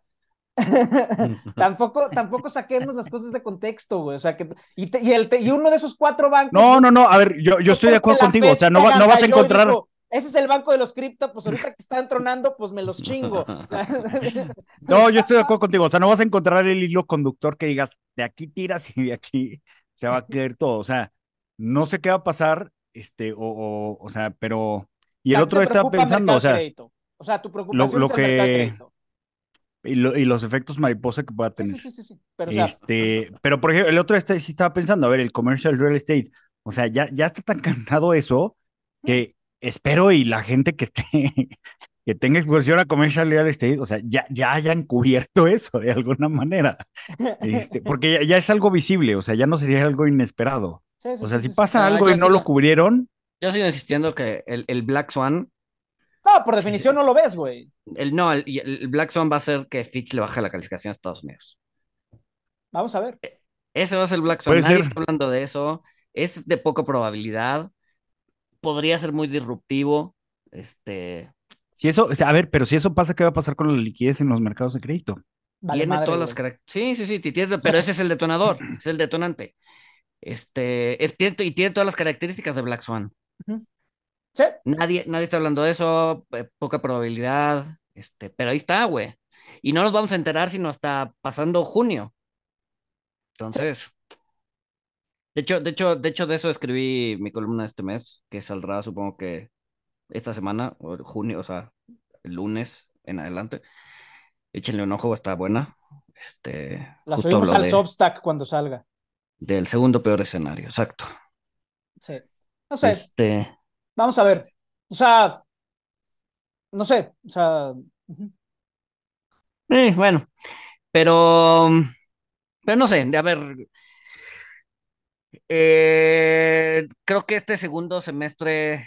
tampoco, tampoco saquemos las cosas de contexto, güey. O sea, que, y, y, el, y uno de esos cuatro bancos. No, no, no. A ver, yo, yo estoy de acuerdo contigo. O sea, no, no vas a encontrar. ese es el banco de los cripto, pues ahorita que están tronando, pues me los chingo. no, yo estoy de acuerdo contigo. O sea, no vas a encontrar el hilo conductor que digas, de aquí tiras y de aquí se va a caer todo. O sea, no sé qué va a pasar, este, o, o, o sea, pero. Y el otro está pensando, o sea. O sea, tu preocupación lo, es el que... Y, y, los efectos mariposa que pueda tener. Sí, sí, sí, Pero, este, pero por ejemplo, el otro este, sí estaba pensando, a ver, el commercial real estate. O sea, ya, ya está tan cantado eso que, espero y la gente que esté, que tenga exposición a commercial real estate, o sea, ya, ya hayan cubierto eso de alguna manera. Este, porque ya, ya es algo visible, o sea, ya no sería algo inesperado. Sí, sí, O sea, sí, si pasa Ah, algo y no lo cubrieron, Yo sigo insistiendo que el, el Black Swan, No, por definición no lo ves, güey. el no, el, Black Swan va a hacer que Fitch le baje la calificación a Estados Unidos. Vamos a ver. Ese va a ser el Black Swan. Nadie ser. está hablando de eso. Es de poca probabilidad. Podría ser muy disruptivo. Este si eso, a ver, pero si eso pasa, ¿qué va a pasar con la liquidez en los mercados de crédito? Vale tiene madre, todas las características. Sí, sí, sí, tiene- pero ese es el detonador, es el detonante. Este, es, tiene- y tiene todas las características de Black Swan. Sí, Nadie, nadie está hablando de eso, eh, poca probabilidad, este, pero ahí está, güey. Y no nos vamos a enterar sino hasta pasando junio. Entonces, de hecho, de hecho, de hecho, de eso escribí mi columna este mes, que saldrá, supongo que esta semana, o junio, o sea, el lunes en adelante. Échenle un ojo, está buena. Este, la subimos al de- Substack cuando salga. del segundo peor escenario, exacto. Sí. No sé, Este, vamos a ver. O sea, no sé, o sea, eh, bueno, pero, pero no sé, a ver, eh, creo que este segundo semestre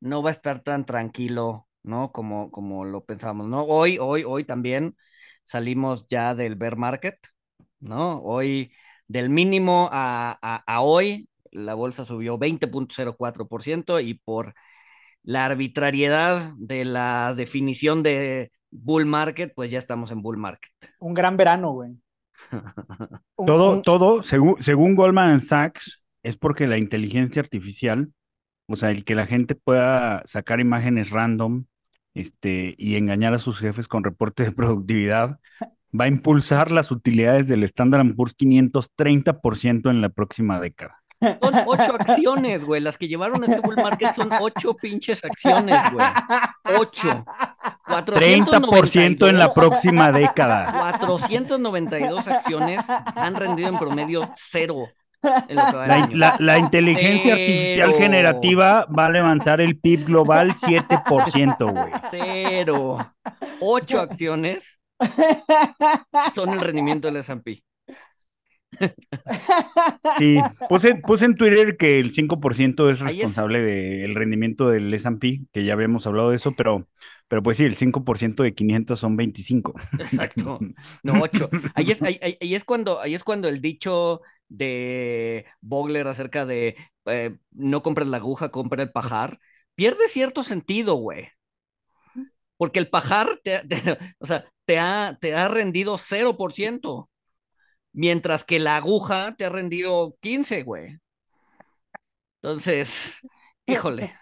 no va a estar tan tranquilo, ¿no? Como, como lo pensamos, ¿no? Hoy, hoy, hoy también salimos ya del bear market, ¿no? Hoy, del mínimo a, a hoy, la bolsa subió 20.04% y por la arbitrariedad de la definición de bull market, pues ya estamos en bull market. un gran verano, güey. Un- Todo, un- todo, según, según Goldman Sachs, es porque la inteligencia artificial, o sea, el que la gente pueda sacar imágenes random, este, y engañar a sus jefes con reportes de productividad, va a impulsar las utilidades del Standard Poor's 500 30% en la próxima década. Son ocho acciones, güey. Las que llevaron a este bull market son ocho pinches acciones, güey. Ocho. 30% en la 492 próxima década. 492 acciones han rendido en promedio cero en lo que va del La, año. la- la inteligencia artificial generativa va a levantar el PIB global 7%, güey. Cero. Ocho acciones son el rendimiento del S&P. Sí, puse, puse en Twitter que el 5% es responsable del rendimiento del S&P, que ya habíamos hablado de eso, pero, pero pues sí, el 5% de 500 son 25. Exacto. No, ocho. Ahí es, ahí, es cuando, ahí es cuando el dicho de Vogler acerca de eh, no compres la aguja, compra el pajar, pierde cierto sentido, güey. Porque el pajar te, te- o sea, te ha, te ha rendido 0%, mientras que la aguja te ha rendido 15, güey. Entonces, híjole,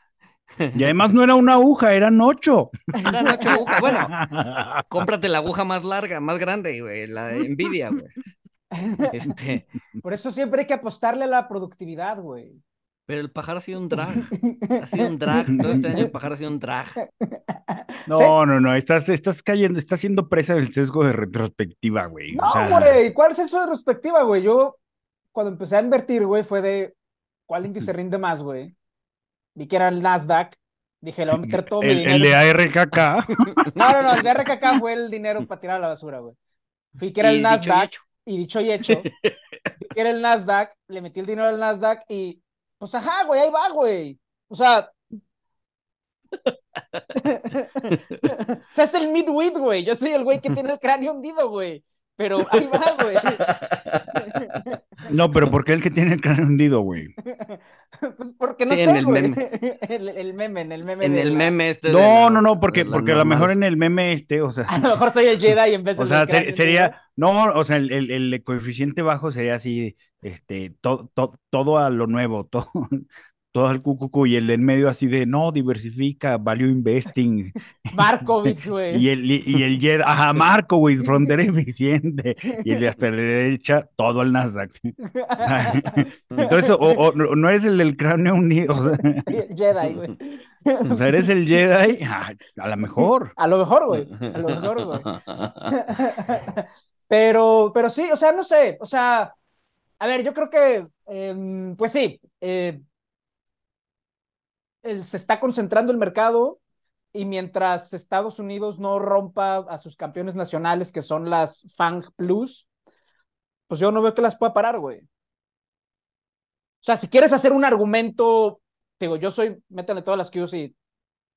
Y además no era una aguja, eran ocho. eran ocho agujas. Bueno, cómprate la aguja más larga, más grande, güey, la de Nvidia, güey. Este, Por eso siempre hay que apostarle a la productividad, güey. Pero el pajar ha sido un drag. Ha sido un drag. Todo este año el pajar ha sido un drag. No, no, no, estás, estás cayendo, estás siendo presa del sesgo de retrospectiva, güey. No, o sea, güey, ¿cuál es eso de perspectiva, güey? Yo, cuando empecé a invertir, güey, fue de ¿cuál índice rinde más, güey? Vi que era el Nasdaq. Dije, le voy a meter todo mi el, dinero. el de ARKK. No, no, no, el de RKK fue el dinero para tirar a la basura, güey. Vi que era Y el dicho y Nasdaq. y dicho y hecho, vi que era el Nasdaq, le metí el dinero al Nasdaq y, pues ajá, güey, ahí va, güey. O sea, o sea, es el midwit, güey. Yo soy el güey que tiene el cráneo hundido, güey. Pero ahí va, güey. No, pero ¿por qué el que tiene el cráneo hundido, güey? Pues porque no Sí, en sé, el güey. meme. El, el meme, en el meme. En el la- meme este. No, la- no, no, porque, porque a lo mejor en el meme este, o sea, A lo mejor soy el Jedi en vez de o sea, ser- sería, no, o sea, el, el- el coeficiente bajo sería así, este, to- to- todo a lo nuevo, todo, todo al cucucu, y el del medio así de, no, diversifica, value investing, Markovitz, güey. y el, y, y el Jedi, ajá, Marco, güey, frontera eficiente, y el de hasta la derecha, todo al Nasdaq. O sea, entonces, o, o no eres el del cráneo unido, o sea, Jedi, güey. o sea, eres el Jedi, ah, a lo mejor. A lo mejor, güey. A lo mejor, güey. Pero, pero sí, o sea, no sé, o sea, a ver, yo creo que, em, pues sí, eh, el, se está concentrando el mercado y mientras Estados Unidos no rompa a sus campeones nacionales, que son las Fang Plus, pues yo no veo que las pueda parar, güey. O sea, si quieres hacer un argumento, digo, yo soy, métanle todas las Qs y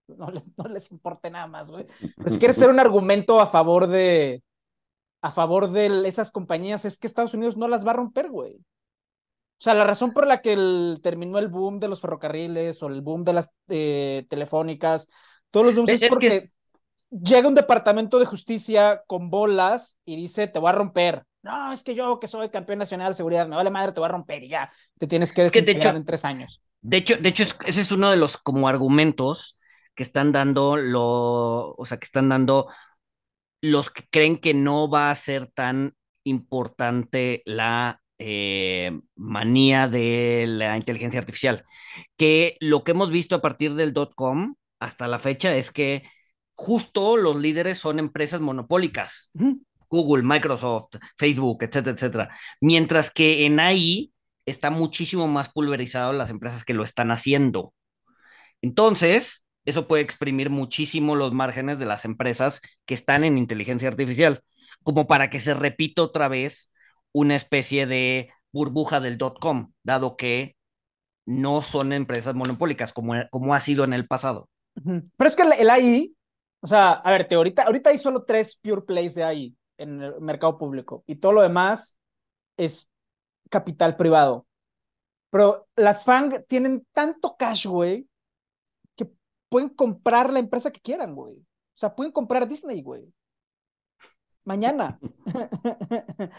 no no les importe nada más, güey. Pero si quieres hacer un argumento a favor de, a favor de esas compañías, es que Estados Unidos no las va a romper, güey. O sea, la razón por la que el, terminó el boom de los ferrocarriles o el boom de las eh, telefónicas, todos los booms es, porque llega un departamento de justicia con bolas y dice, te voy a romper. No, es que yo que soy campeón nacional de seguridad, me vale madre, te voy a romper y ya, te tienes que desintegrar en tres años. De hecho, de hecho, ese es uno de los como argumentos que están dando lo, o sea, que están dando los que creen que no va a ser tan importante la eh, manía de la inteligencia artificial, que lo que hemos visto a partir del dot-com hasta la fecha es que justo los líderes son empresas monopólicas, Google, Microsoft, Facebook, etcétera, etcétera, mientras que en AI está muchísimo más pulverizado las empresas que lo están haciendo. Entonces, eso puede exprimir muchísimo los márgenes de las empresas que están en inteligencia artificial, como para que se repita otra vez una especie de burbuja del dot com, dado que no son empresas monopólicas como, como ha sido en el pasado. Pero es que el, AI, o sea, a ver, ahorita, ahorita hay solo tres pure plays de AI en el mercado público y todo lo demás es capital privado. Pero las FANG tienen tanto cash, güey, pueden comprar la empresa que quieran, güey. O sea, pueden comprar Disney, güey. Mañana.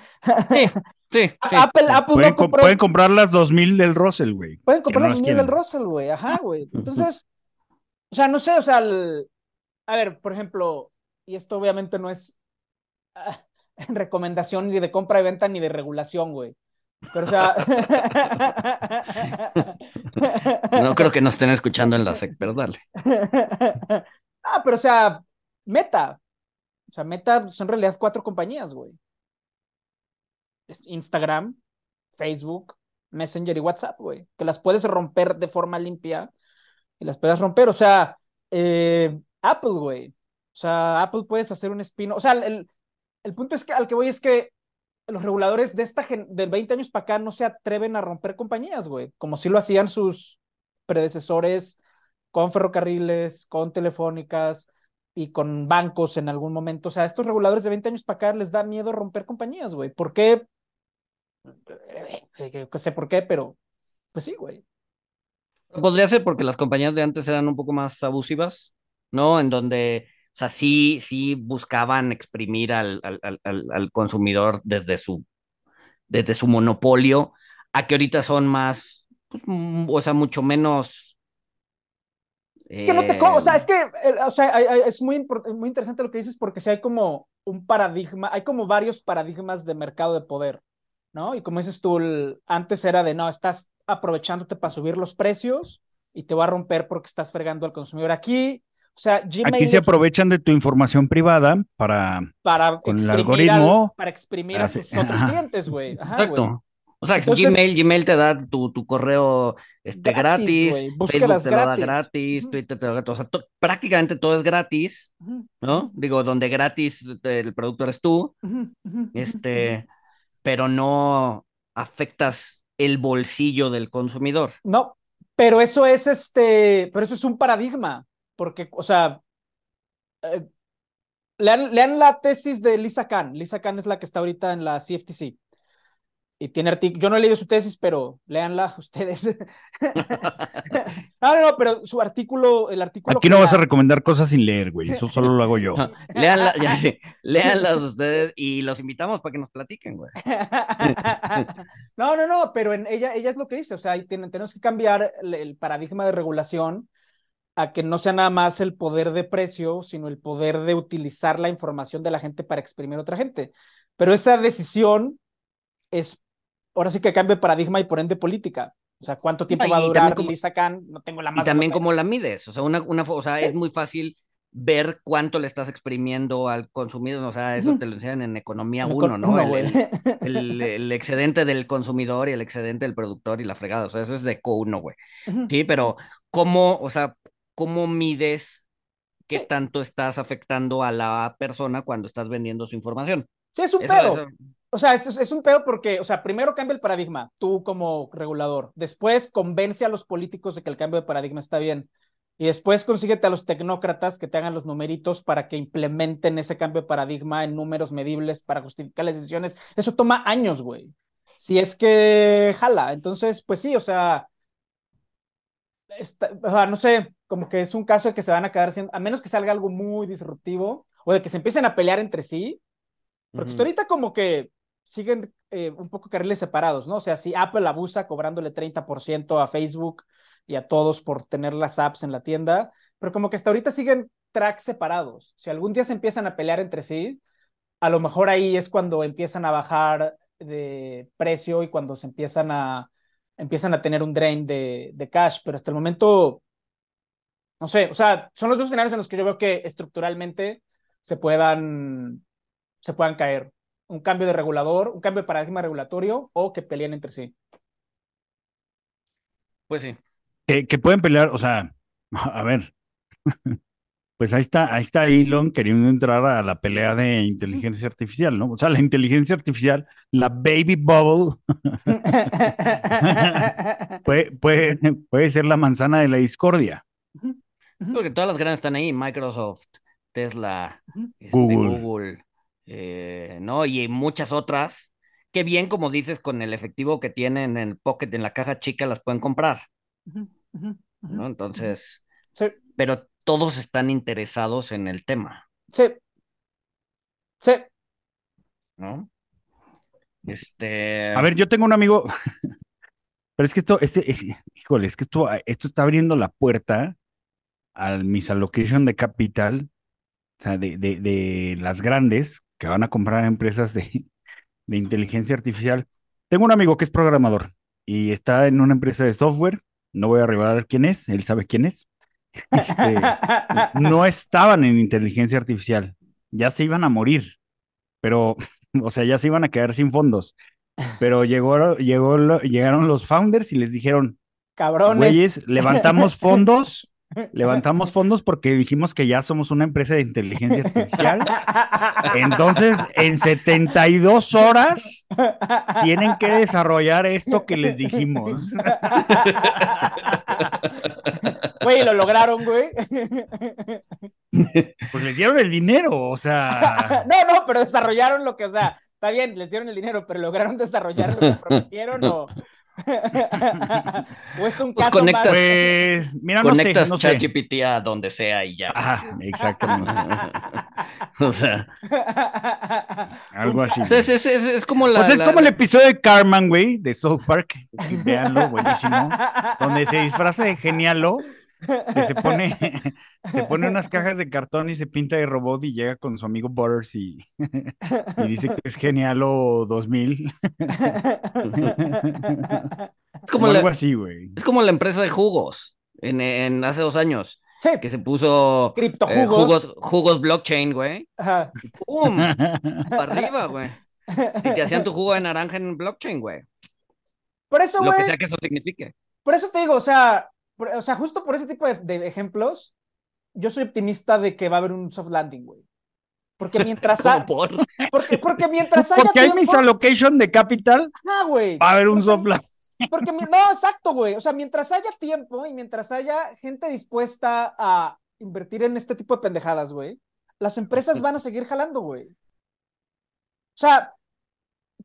Sí, sí. Apple, Apple pueden, no compró... pueden comprar las 2000 del Russell, güey. Pueden comprar las 2000 del Russell, güey. Ajá, güey. Entonces, o sea, no sé, o sea, a ver, por ejemplo, y esto obviamente no es uh, recomendación ni de compra y venta ni de regulación, güey. Pero, o sea. no creo que nos estén escuchando en la SEC, pero dale. ah, pero, o sea, Meta. O sea, Meta son en realidad cuatro compañías, güey. Instagram, Facebook, Messenger y WhatsApp, güey. Que las puedes romper de forma limpia y las puedes romper. O sea, eh, Apple, güey. O sea, Apple puedes hacer un spin. O sea, el, el punto es que al que voy es que los reguladores de esta del 20 años para acá no se atreven a romper compañías, güey, como si lo hacían sus predecesores con ferrocarriles, con telefónicas y con bancos en algún momento. O sea, a estos reguladores de 20 años para acá les da miedo romper compañías, güey. ¿Por qué? Eh, no sé por qué, pero pues sí, güey. Podría ser porque las compañías de antes eran un poco más abusivas, ¿no? En donde sea, sí, sí buscaban exprimir al, al, al, consumidor desde su, desde su monopolio, a que ahorita son más, pues, mm, o sea, mucho menos. Que no te, o sea, es que, o sea, es muy, muy interesante lo que dices porque si hay como un paradigma, hay como varios paradigmas de mercado de poder, ¿no? Y como dices tú, antes era de, no, estás aprovechándote para subir los precios y te va a romper porque estás fregando al consumidor. Aquí o sea, Gmail Aquí se aprovechan de tu información privada para, para con el algoritmo. para exprimir a sus otros clientes, güey. Exacto. O sea, Gmail, Gmail te da tu, tu correo este, gratis, Facebook te lo da gratis, Twitter te lo da gratis. O sea, prácticamente todo es gratis, ¿no? Digo, donde gratis el producto eres tú, este, pero no afectas el bolsillo del consumidor. No, pero eso es este, pero eso es un paradigma porque, o sea, eh, lean, la tesis de Lisa Khan. Lisa Khan es la que está ahorita en la CFTC. Y tiene artículo. Yo no he leído su tesis, pero léanla ustedes. no, no, no, pero su artículo, el artículo. Aquí no vas a recomendar cosas sin leer, güey. Eso solo lo hago yo. Léanla, ya sé. Léanlas ustedes y los invitamos para que nos platiquen, güey. no, no, no, pero en ella, ella es lo que dice. O sea, tenemos que cambiar el paradigma de regulación a que no sea nada más el poder de precio, sino el poder de utilizar la información de la gente para exprimir a otra gente. Pero esa decisión es, ahora sí que cambia paradigma y por ende política. O sea, ¿cuánto tiempo va a durar como, Lisa Khan? No tengo la más. Y también cómo la mides. O sea, una, una, o sea, es muy fácil ver cuánto le estás exprimiendo al consumidor, o sea, eso te lo enseñan en economía Me 1, con- ¿no? uno, El, güey. el- el- el excedente del consumidor y el excedente del productor y la fregada, o sea, eso es de Q1, güey. Ujú. Sí, pero ¿cómo, o sea, cómo mides qué Sí. tanto estás afectando a la persona cuando estás vendiendo su información? Sí, es un Eso- pedo. eso- O sea, es, es- un pedo porque, o sea, primero cambia el paradigma, tú como regulador. Después convence a los políticos de que el cambio de paradigma está bien. Y después consíguete a los tecnócratas que te hagan los numeritos para que implementen ese cambio de paradigma en números medibles para justificar las decisiones. Eso toma años, güey. Si es que jala. Entonces, pues sí, o sea, está- o sea, no sé, como que es un caso de que se van a quedar sin, a menos que salga algo muy disruptivo o de que se empiecen a pelear entre sí. Porque hasta Ujú. ahorita como que siguen eh, un poco carriles separados, ¿no? O sea, si Apple abusa cobrándole 30% a Facebook y a todos por tener las apps en la tienda, pero como que hasta ahorita siguen tracks separados. Si algún día se empiezan a pelear entre sí, a lo mejor ahí es cuando empiezan a bajar de precio y cuando se empiezan a, empiezan a tener un drain de, de cash, pero hasta el momento, no sé, o sea, son los dos escenarios en los que yo veo que estructuralmente se puedan, se puedan caer. Un cambio de regulador, un cambio de paradigma regulatorio o que peleen entre sí. Pues sí. Que, que pueden pelear, o sea, a ver, pues ahí está, ahí está Elon queriendo entrar a la pelea de inteligencia artificial, ¿no? O sea, la inteligencia artificial, la baby bubble, puede, puede, puede ser la manzana de la discordia. Porque todas las grandes están ahí, Microsoft, Tesla, este, Google. Google, eh, ¿no? Y muchas otras, que bien, como dices, con el efectivo que tienen en el pocket, en la caja chica, las pueden comprar. Entonces, Sí, pero todos están interesados en el tema, sí. Sí. ¿no? Este, A ver, yo tengo un amigo, pero es que esto, este, híjole, es que esto, esto está abriendo la puerta al misallocation de capital, o sea, de, de, de las grandes que van a comprar empresas de, de inteligencia artificial. Tengo un amigo que es programador y está en una empresa de software, no voy a revelar quién es, él sabe quién es. Este, no estaban en inteligencia artificial, ya se iban a morir, pero, o sea, ya se iban a quedar sin fondos. Pero llegó, llegó, llegaron los founders y les dijeron, Cabrones. güeyes, levantamos fondos, levantamos fondos porque dijimos que ya somos una empresa de inteligencia artificial. Entonces, en 72 horas tienen que desarrollar esto que les dijimos. Güey, lo lograron, güey. Pues les dieron el dinero, o sea, No, no, pero desarrollaron lo que, o sea, está bien, les dieron el dinero, pero lograron desarrollar lo que prometieron o. o es un Pues caso conectas- más. pues, mira, no sé, conectas no sé. ChatGPT a donde sea y ya. Ajá, exactamente. o sea, Algo así. o sea, es, es- es- es como la... Pues es la- como el episodio de Carman, güey, de South Park. Veanlo, buenísimo. Donde se disfraza de genialo, que se pone, se pone unas cajas de cartón y se pinta de robot y llega con su amigo Butters y, y dice que es genialo 2000. Es como Como la- algo así, güey. Es como la empresa de jugos en, en hace dos años, Sí, que se puso eh, Criptojugos. jugos, jugos blockchain, güey. Ajá. ¡Pum! Para arriba, güey. Y te hacían tu jugo de naranja en blockchain, güey. Por eso, Lo que güey, sea que eso signifique. por eso te digo, o sea, o sea, justo por ese tipo de, de ejemplos, yo soy optimista de que va a haber un soft landing, güey. Porque mientras Como ha- por. porque, porque mientras haya Porque hay tiempo, misallocation de capital, ah, güey. va a haber un soft landing. Porque, no, exacto, güey. O sea, mientras haya tiempo y mientras haya gente dispuesta a invertir en este tipo de pendejadas, güey, las empresas van a seguir jalando, güey. O sea,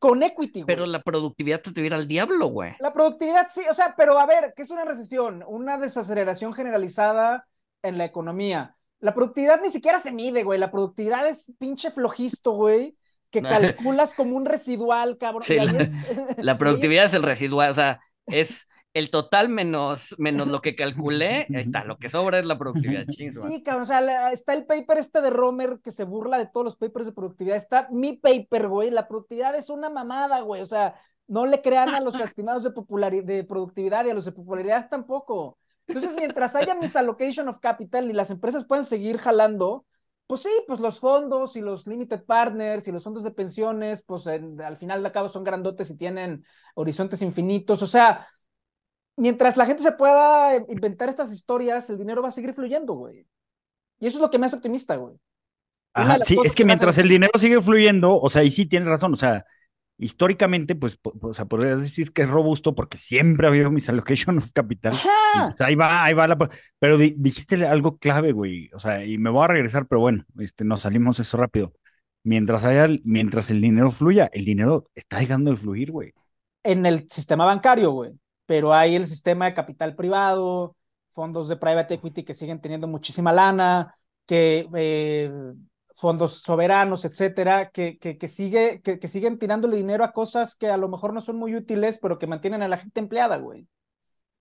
con equity, güey. Pero la productividad te te va a ir al diablo, güey. La productividad sí, o sea, pero a ver, ¿qué es una recesión? Una desaceleración generalizada en la economía. La productividad ni siquiera se mide, güey. La productividad es pinche flojisto, güey, que calculas como un residual, cabrón. Sí, la- es- productividad es el residual, o sea, es el total menos, menos lo que calculé. Ahí está, lo que sobra es la productividad. madre. Sí, cabrón, o sea, la- está el paper este de Romer que se burla de todos los papers de productividad. Está mi paper, güey. La productividad es una mamada, güey. O sea, no le crean a los estimados de, populari- de productividad y a los de popularidad tampoco. Entonces, mientras haya misallocation of capital y las empresas puedan seguir jalando, pues sí, pues los fondos y los limited partners y los fondos de pensiones, pues al final de cabo son grandotes y tienen horizontes infinitos. O sea, mientras la gente se pueda inventar estas historias, el dinero va a seguir fluyendo, güey. Y eso es lo que me hace optimista, güey. Ajá, sí, es que, mientras el dinero sigue fluyendo, o sea, y sí tienes razón, o sea, históricamente, pues, o sea, podrías decir que es robusto porque siempre ha habido misallocation of capital. Pues, ahí va, ahí va la. Pero dijiste algo clave, güey. O sea, y me voy a regresar, pero bueno, este, nos salimos eso rápido. Mientras haya, mientras el dinero fluya, el dinero está dejando de fluir, güey. En el sistema bancario, güey. Pero hay el sistema de capital privado, fondos de private equity que siguen teniendo muchísima lana, que eh, fondos soberanos, etcétera, que, que, sigue, que, siguen tirándole dinero a cosas que a lo mejor no son muy útiles, pero que mantienen a la gente empleada, güey.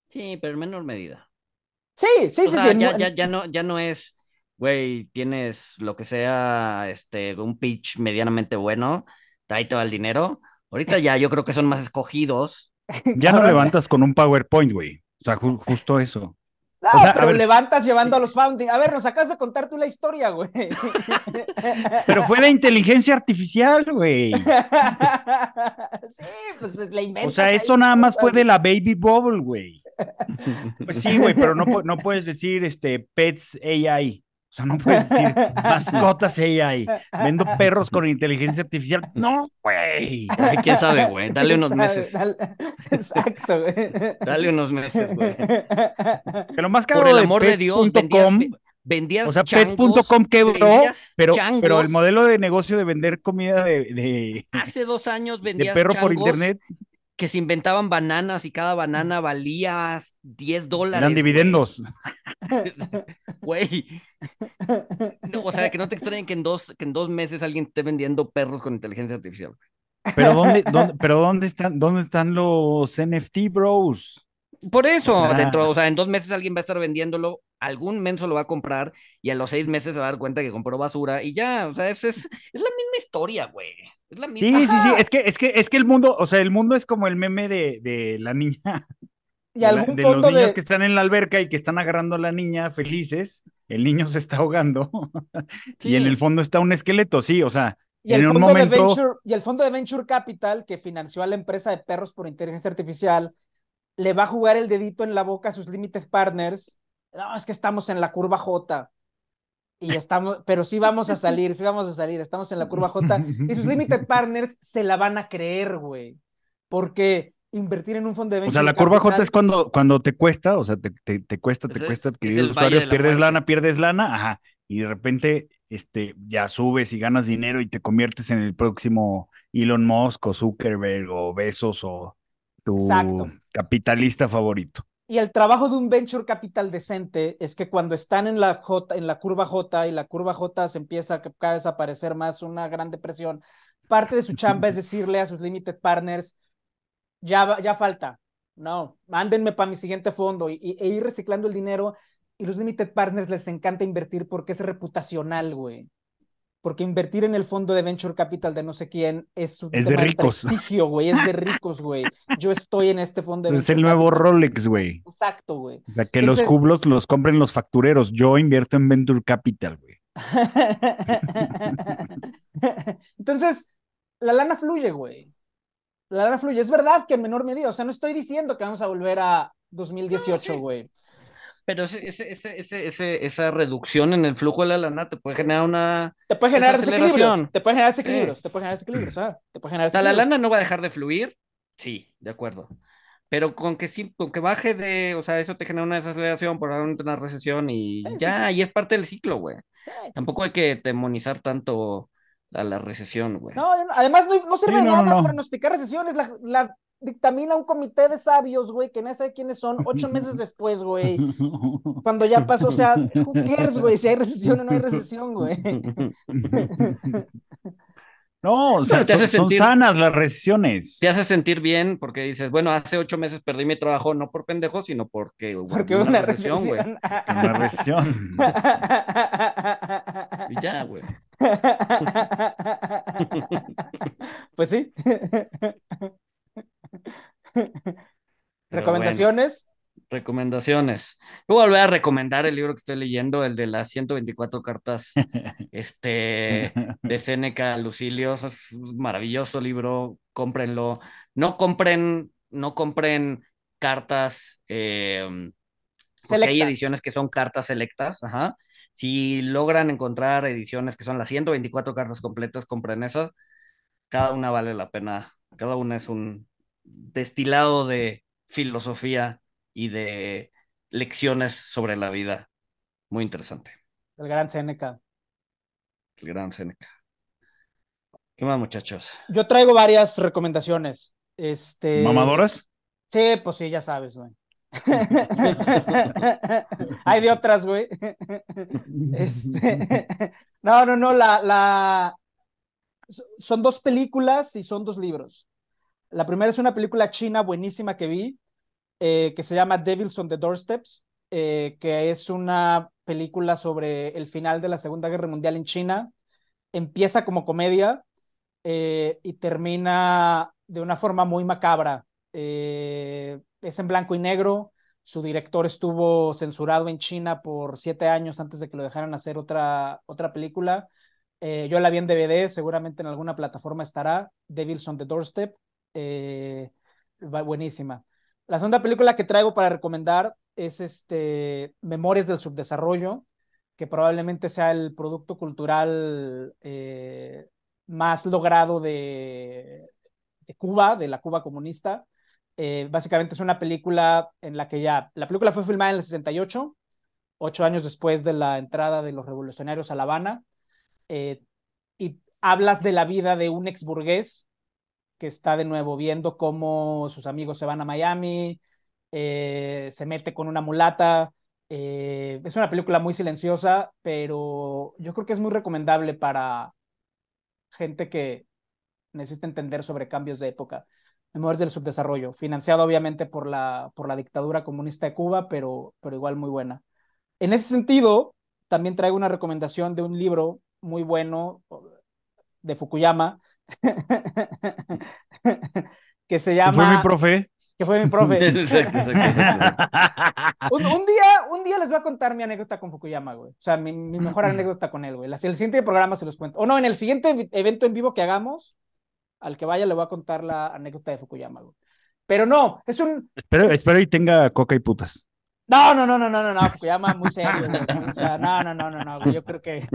Sí, pero en menor medida. Sí, sí, sí, sí. Ya, ya, ya, no, ya no es, güey, tienes lo que sea, este, un pitch medianamente bueno, ahí te va el dinero. Ahorita ya yo creo que son más escogidos. Ya no levantas con un PowerPoint, güey. O sea, justo eso. No, pero levantas llevando a los founding. A ver, nos acabas de contar tú la historia, güey. Pero fue de inteligencia artificial, güey. Sí, pues la inventas. O sea, eso nada más fue de la Baby Bubble, güey. Pues sí, güey, pero no, no puedes decir este Pets AI. O sea, no puedes decir mascotas AI. Vendo perros con inteligencia artificial. No, güey. ¿Quién sabe, güey? Dale unos meses. exacto, güey. Dale unos meses, güey. Pero más caro Por el amor de, Dios, vendías, vendías O sea, pets.com quebró, pero, pero el modelo de negocio de vender comida de... de Hace dos años vendías de perro por internet que se inventaban bananas y cada banana valía 10 dólares. Eran dividendos. Güey. o sea, que no te extrañen que en, dos, que en dos meses alguien esté vendiendo perros con inteligencia artificial. Pero ¿dónde, pero dónde están, dónde están los NFT bros? Por eso, dentro, o sea, en dos meses alguien va a estar vendiéndolo, algún menso lo va a comprar y a los seis meses se va a dar cuenta que compró basura y ya, o sea, es, es, es la historia, güey. Sí, sí, sí, es que, es que, es que el mundo, o sea, el mundo es como el meme de, de la niña. Y algún de, los niños que están en la alberca y que están agarrando a la niña felices, el niño se está ahogando y en el fondo está un esqueleto, sí, o sea, y en el, fondo de Venture, y el fondo de Venture Capital, que financió a la empresa de perros por inteligencia artificial, le va a jugar el dedito en la boca a sus limited partners. No, es que estamos en la curva J y estamos, pero sí vamos a salir, sí vamos a salir, estamos en la curva J y sus limited partners se la van a creer, güey, porque invertir en un fondo de O sea, la curva J es cuando, cuando te cuesta, o sea, te, te, cuesta, te cuesta adquirir usuarios, pierdes lana, pierdes lana, ajá, y de repente este, ya subes y ganas dinero y te conviertes en el próximo Elon Musk o Zuckerberg o Besos o tu capitalista favorito. Y el trabajo de un venture capital decente es que cuando están en la J, en la curva J y la curva J se empieza a cada vez a aparecer más una gran depresión, parte de su chamba es decirle a sus limited partners, ya, ya falta, no, mándenme para mi siguiente fondo y, e ir reciclando el dinero. Y los limited partners les encanta invertir porque es reputacional, güey porque invertir en el fondo de venture capital de no sé quién es un es de ricos. prestigio, güey, es de ricos, güey. Yo estoy en este fondo de Es el nuevo Rolex, güey. Exacto, güey. O sea, que los cublos los compren los factureros. Yo invierto en venture capital, güey. Entonces, la lana fluye, güey. La lana fluye. Es verdad que en menor medida, o sea, no estoy diciendo que vamos a volver a 2018, güey. Pero ese, ese, esa reducción en el flujo de la lana te puede generar una. Te puede generar desequilibrios. Te puede generar desequilibrios. Te puede generar desequilibrios. Ah, te puede generar o sea, la lana no va a dejar de fluir. Sí, de acuerdo. Pero con que sí, con que baje de, o sea, eso te genera una desaceleración, probablemente una recesión y ya, y es parte del ciclo, güey. Tampoco hay que demonizar tanto a la recesión, güey. No, además no, sirve de nada pronosticar recesiones. La, la, dictamina un comité de sabios, güey, que no sé quiénes son, ocho meses después, güey. Cuando ya pasó, o sea, who cares, güey, si hay recesión o no hay recesión, güey. No, o sea, son, sanas las recesiones. Te hace sentir bien porque dices, bueno, hace ocho meses perdí mi trabajo no por pendejo, sino porque hubo porque una, una recesión, güey. Una recesión. y ya, güey. pues sí. ¿Recomendaciones? Recomendaciones. Voy a volver a recomendar el libro que estoy leyendo, el de las 124 cartas este, de Seneca Lucilio. Es un maravilloso libro, cómprenlo. No compren, no compren cartas, eh, porque hay ediciones que son cartas selectas. Ajá. Si logran encontrar ediciones que son las 124 cartas completas, compren esas. Cada una vale la pena. Cada una es un destilado de filosofía y de lecciones sobre la vida. Muy interesante. El gran Seneca. El gran Seneca. ¿Qué más, muchachos? Yo traigo varias recomendaciones. Este... ¿Mamadoras? Sí, pues sí, ya sabes, güey. Hay de otras, güey. Este... No, no, no, la, la... Son dos películas y son dos libros. La primera es una película china buenísima que vi, eh, que se llama Devils on the Doorsteps, eh, que es una película sobre el final de la Segunda Guerra Mundial en China. Empieza como comedia eh, y termina de una forma muy macabra. es en blanco y negro. Su director estuvo censurado en China por siete años antes de que lo dejaran hacer otra, otra película. yo la vi en DVD, seguramente en alguna plataforma estará. Devils on the Doorstep. Buenísima. La segunda película que traigo para recomendar es este Memorias del Subdesarrollo, que probablemente sea el producto cultural eh, más logrado de, Cuba, de la Cuba comunista. Eh, básicamente es una película en la que ya, la película fue filmada en el 68, ocho años después de la entrada de los revolucionarios a La Habana, eh, y hablas de la vida de un ex burgués que está de nuevo viendo cómo sus amigos se van a Miami, eh, se mete con una mulata. Eh, es una película muy silenciosa, pero yo creo que es muy recomendable para gente que necesita entender sobre cambios de época. Memorias del subdesarrollo, financiado obviamente por la, por la dictadura comunista de Cuba, pero, pero igual muy buena. En ese sentido, también traigo una recomendación de un libro muy bueno de Fukuyama, que se llama... Fue mi profe. Que fue mi profe. un, día, un día les voy a contar mi anécdota con Fukuyama, güey. O sea, mi, mejor anécdota con él, güey. El siguiente programa se los cuento. O no, en el siguiente evento en vivo que hagamos, al que vaya le voy a contar la anécdota de Fukuyama, güey. Pero no, es un... Espero, espero y tenga coca y putas. No, no, no, no, no, no, no, Fukuyama muy serio, güey. O sea, no, no, no, no, no, güey. Yo creo que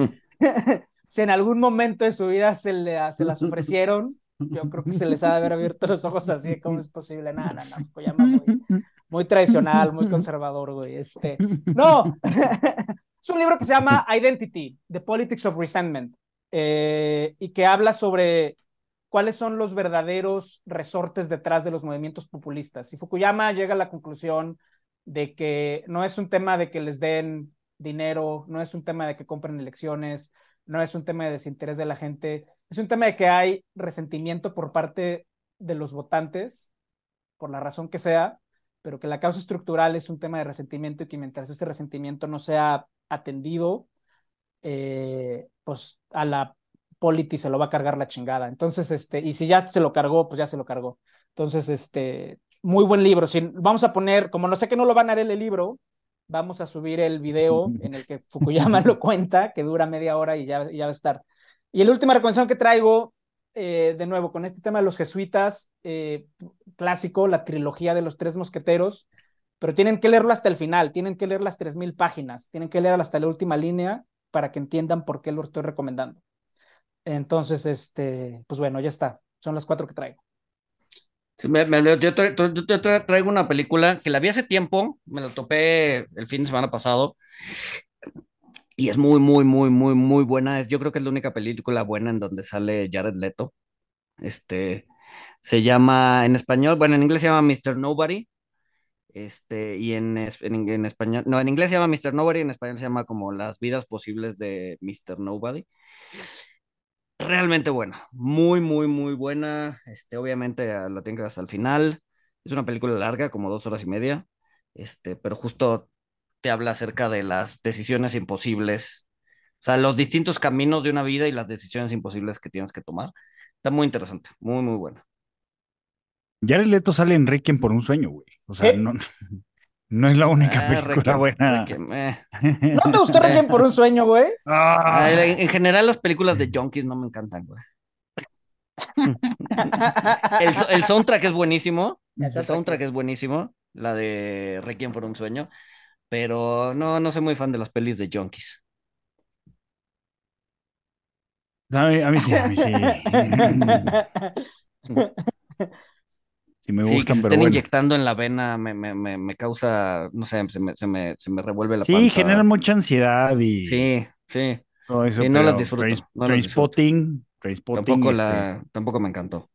si en algún momento de su vida se, le, se las ofrecieron, yo creo que se les ha de haber abierto los ojos así, ¿cómo es posible? Nada, no, no, Fukuyama muy, muy tradicional, muy conservador, güey. Este, no, es un libro que se llama Identity, The Politics of Resentment, eh, y que habla sobre cuáles son los verdaderos resortes detrás de los movimientos populistas. Y Fukuyama llega a la conclusión de que no es un tema de que les den dinero, no es un tema de que compren elecciones, no es un tema de desinterés de la gente, es un tema de que hay resentimiento por parte de los votantes, por la razón que sea, pero que la causa estructural es un tema de resentimiento y que mientras este resentimiento no sea atendido, eh, pues a la politi se lo va a cargar la chingada. Entonces, este, y si ya se lo cargó, pues ya se lo cargó. Entonces, este, muy buen libro. Si, vamos a poner, como no sé que no lo van a leer el libro, vamos a subir el video en el que Fukuyama lo cuenta, que dura media hora y ya, ya va a estar. Y la última recomendación que traigo, eh, de nuevo, con este tema de los jesuitas, eh, clásico, la trilogía de los tres mosqueteros, pero tienen que leerlo hasta el final, tienen que leer las 3.000 páginas, tienen que leer hasta la última línea para que entiendan por qué lo estoy recomendando. Entonces, este, pues bueno, ya está. Son las cuatro que traigo yo, traigo una película que la vi hace tiempo, me la topé el fin de semana pasado. Y es muy, muy, muy, muy, muy buena. Yo creo que es la única película buena en donde sale Jared Leto. Este se llama en español, bueno, en inglés se llama Mr. Nobody. Este, y en, en, en español, no, en inglés se llama Mr. Nobody, en español se llama como Las vidas posibles de Mr. Nobody realmente buena, muy, muy, muy buena. Este, obviamente ah, la tengo hasta el final. Es una película larga, como dos horas y media, este, pero justo te habla acerca de las decisiones imposibles, o sea, los distintos caminos de una vida y las decisiones imposibles que tienes que tomar. Está muy interesante, muy, muy buena. el Leto sale en Requiem por un sueño, güey. O sea, ¿Eh? no. No es la única Ah, película Requiem, buena. Requiem, eh. ¿No te gustó Requiem por un sueño, güey? Ah, en en general las películas de Junkies no me encantan, güey. El soundtrack es buenísimo. El soundtrack es buenísimo. La de Requiem por un sueño. Pero no, no soy muy fan de las pelis de Junkies. a mí, a mí sí, a mí sí. Sí me Sí, que gustan, se pero estén bueno. inyectando en la vena me, me, me, me causa, no sé, se me, se me, se me revuelve la Sí, panza. generan mucha ansiedad y Sí, sí. todo eso. Sí, no las disfruto, Trains- no. Trainspotting, Trainspotting, Tampoco este, la, tampoco me encantó.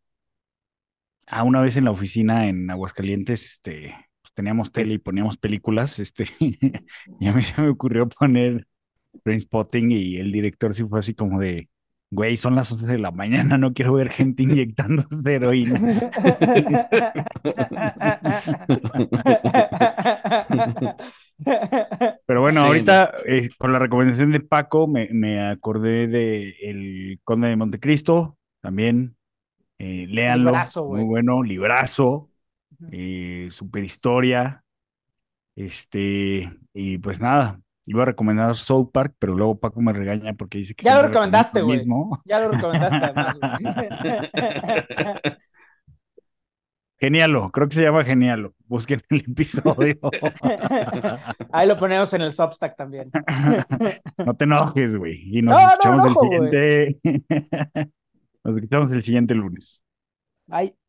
Ah, una vez en la oficina en Aguascalientes, este, pues, teníamos tele y poníamos películas, este, y a mí se me ocurrió poner Trainspotting y el director sí fue así como de, güey, son las 11 de la mañana, no quiero ver gente inyectándose heroína. Pero bueno, Sí, ahorita eh, con la recomendación de Paco me, me acordé de El Conde de Montecristo, también, eh, léanlo, Librazo, muy güey. bueno, librazo, eh, super historia, este, y pues nada, iba a recomendar South Park, pero luego Paco me regaña porque dice que Ya lo recomendaste, güey. Ya lo recomendaste además, güey. Genialo, creo que se llama Genialo, busquen el episodio. Ahí lo ponemos en el Substack también. No te enojes, güey. Y nos No, no, escuchamos enojo, el siguiente. nos escuchamos el siguiente lunes. Bye.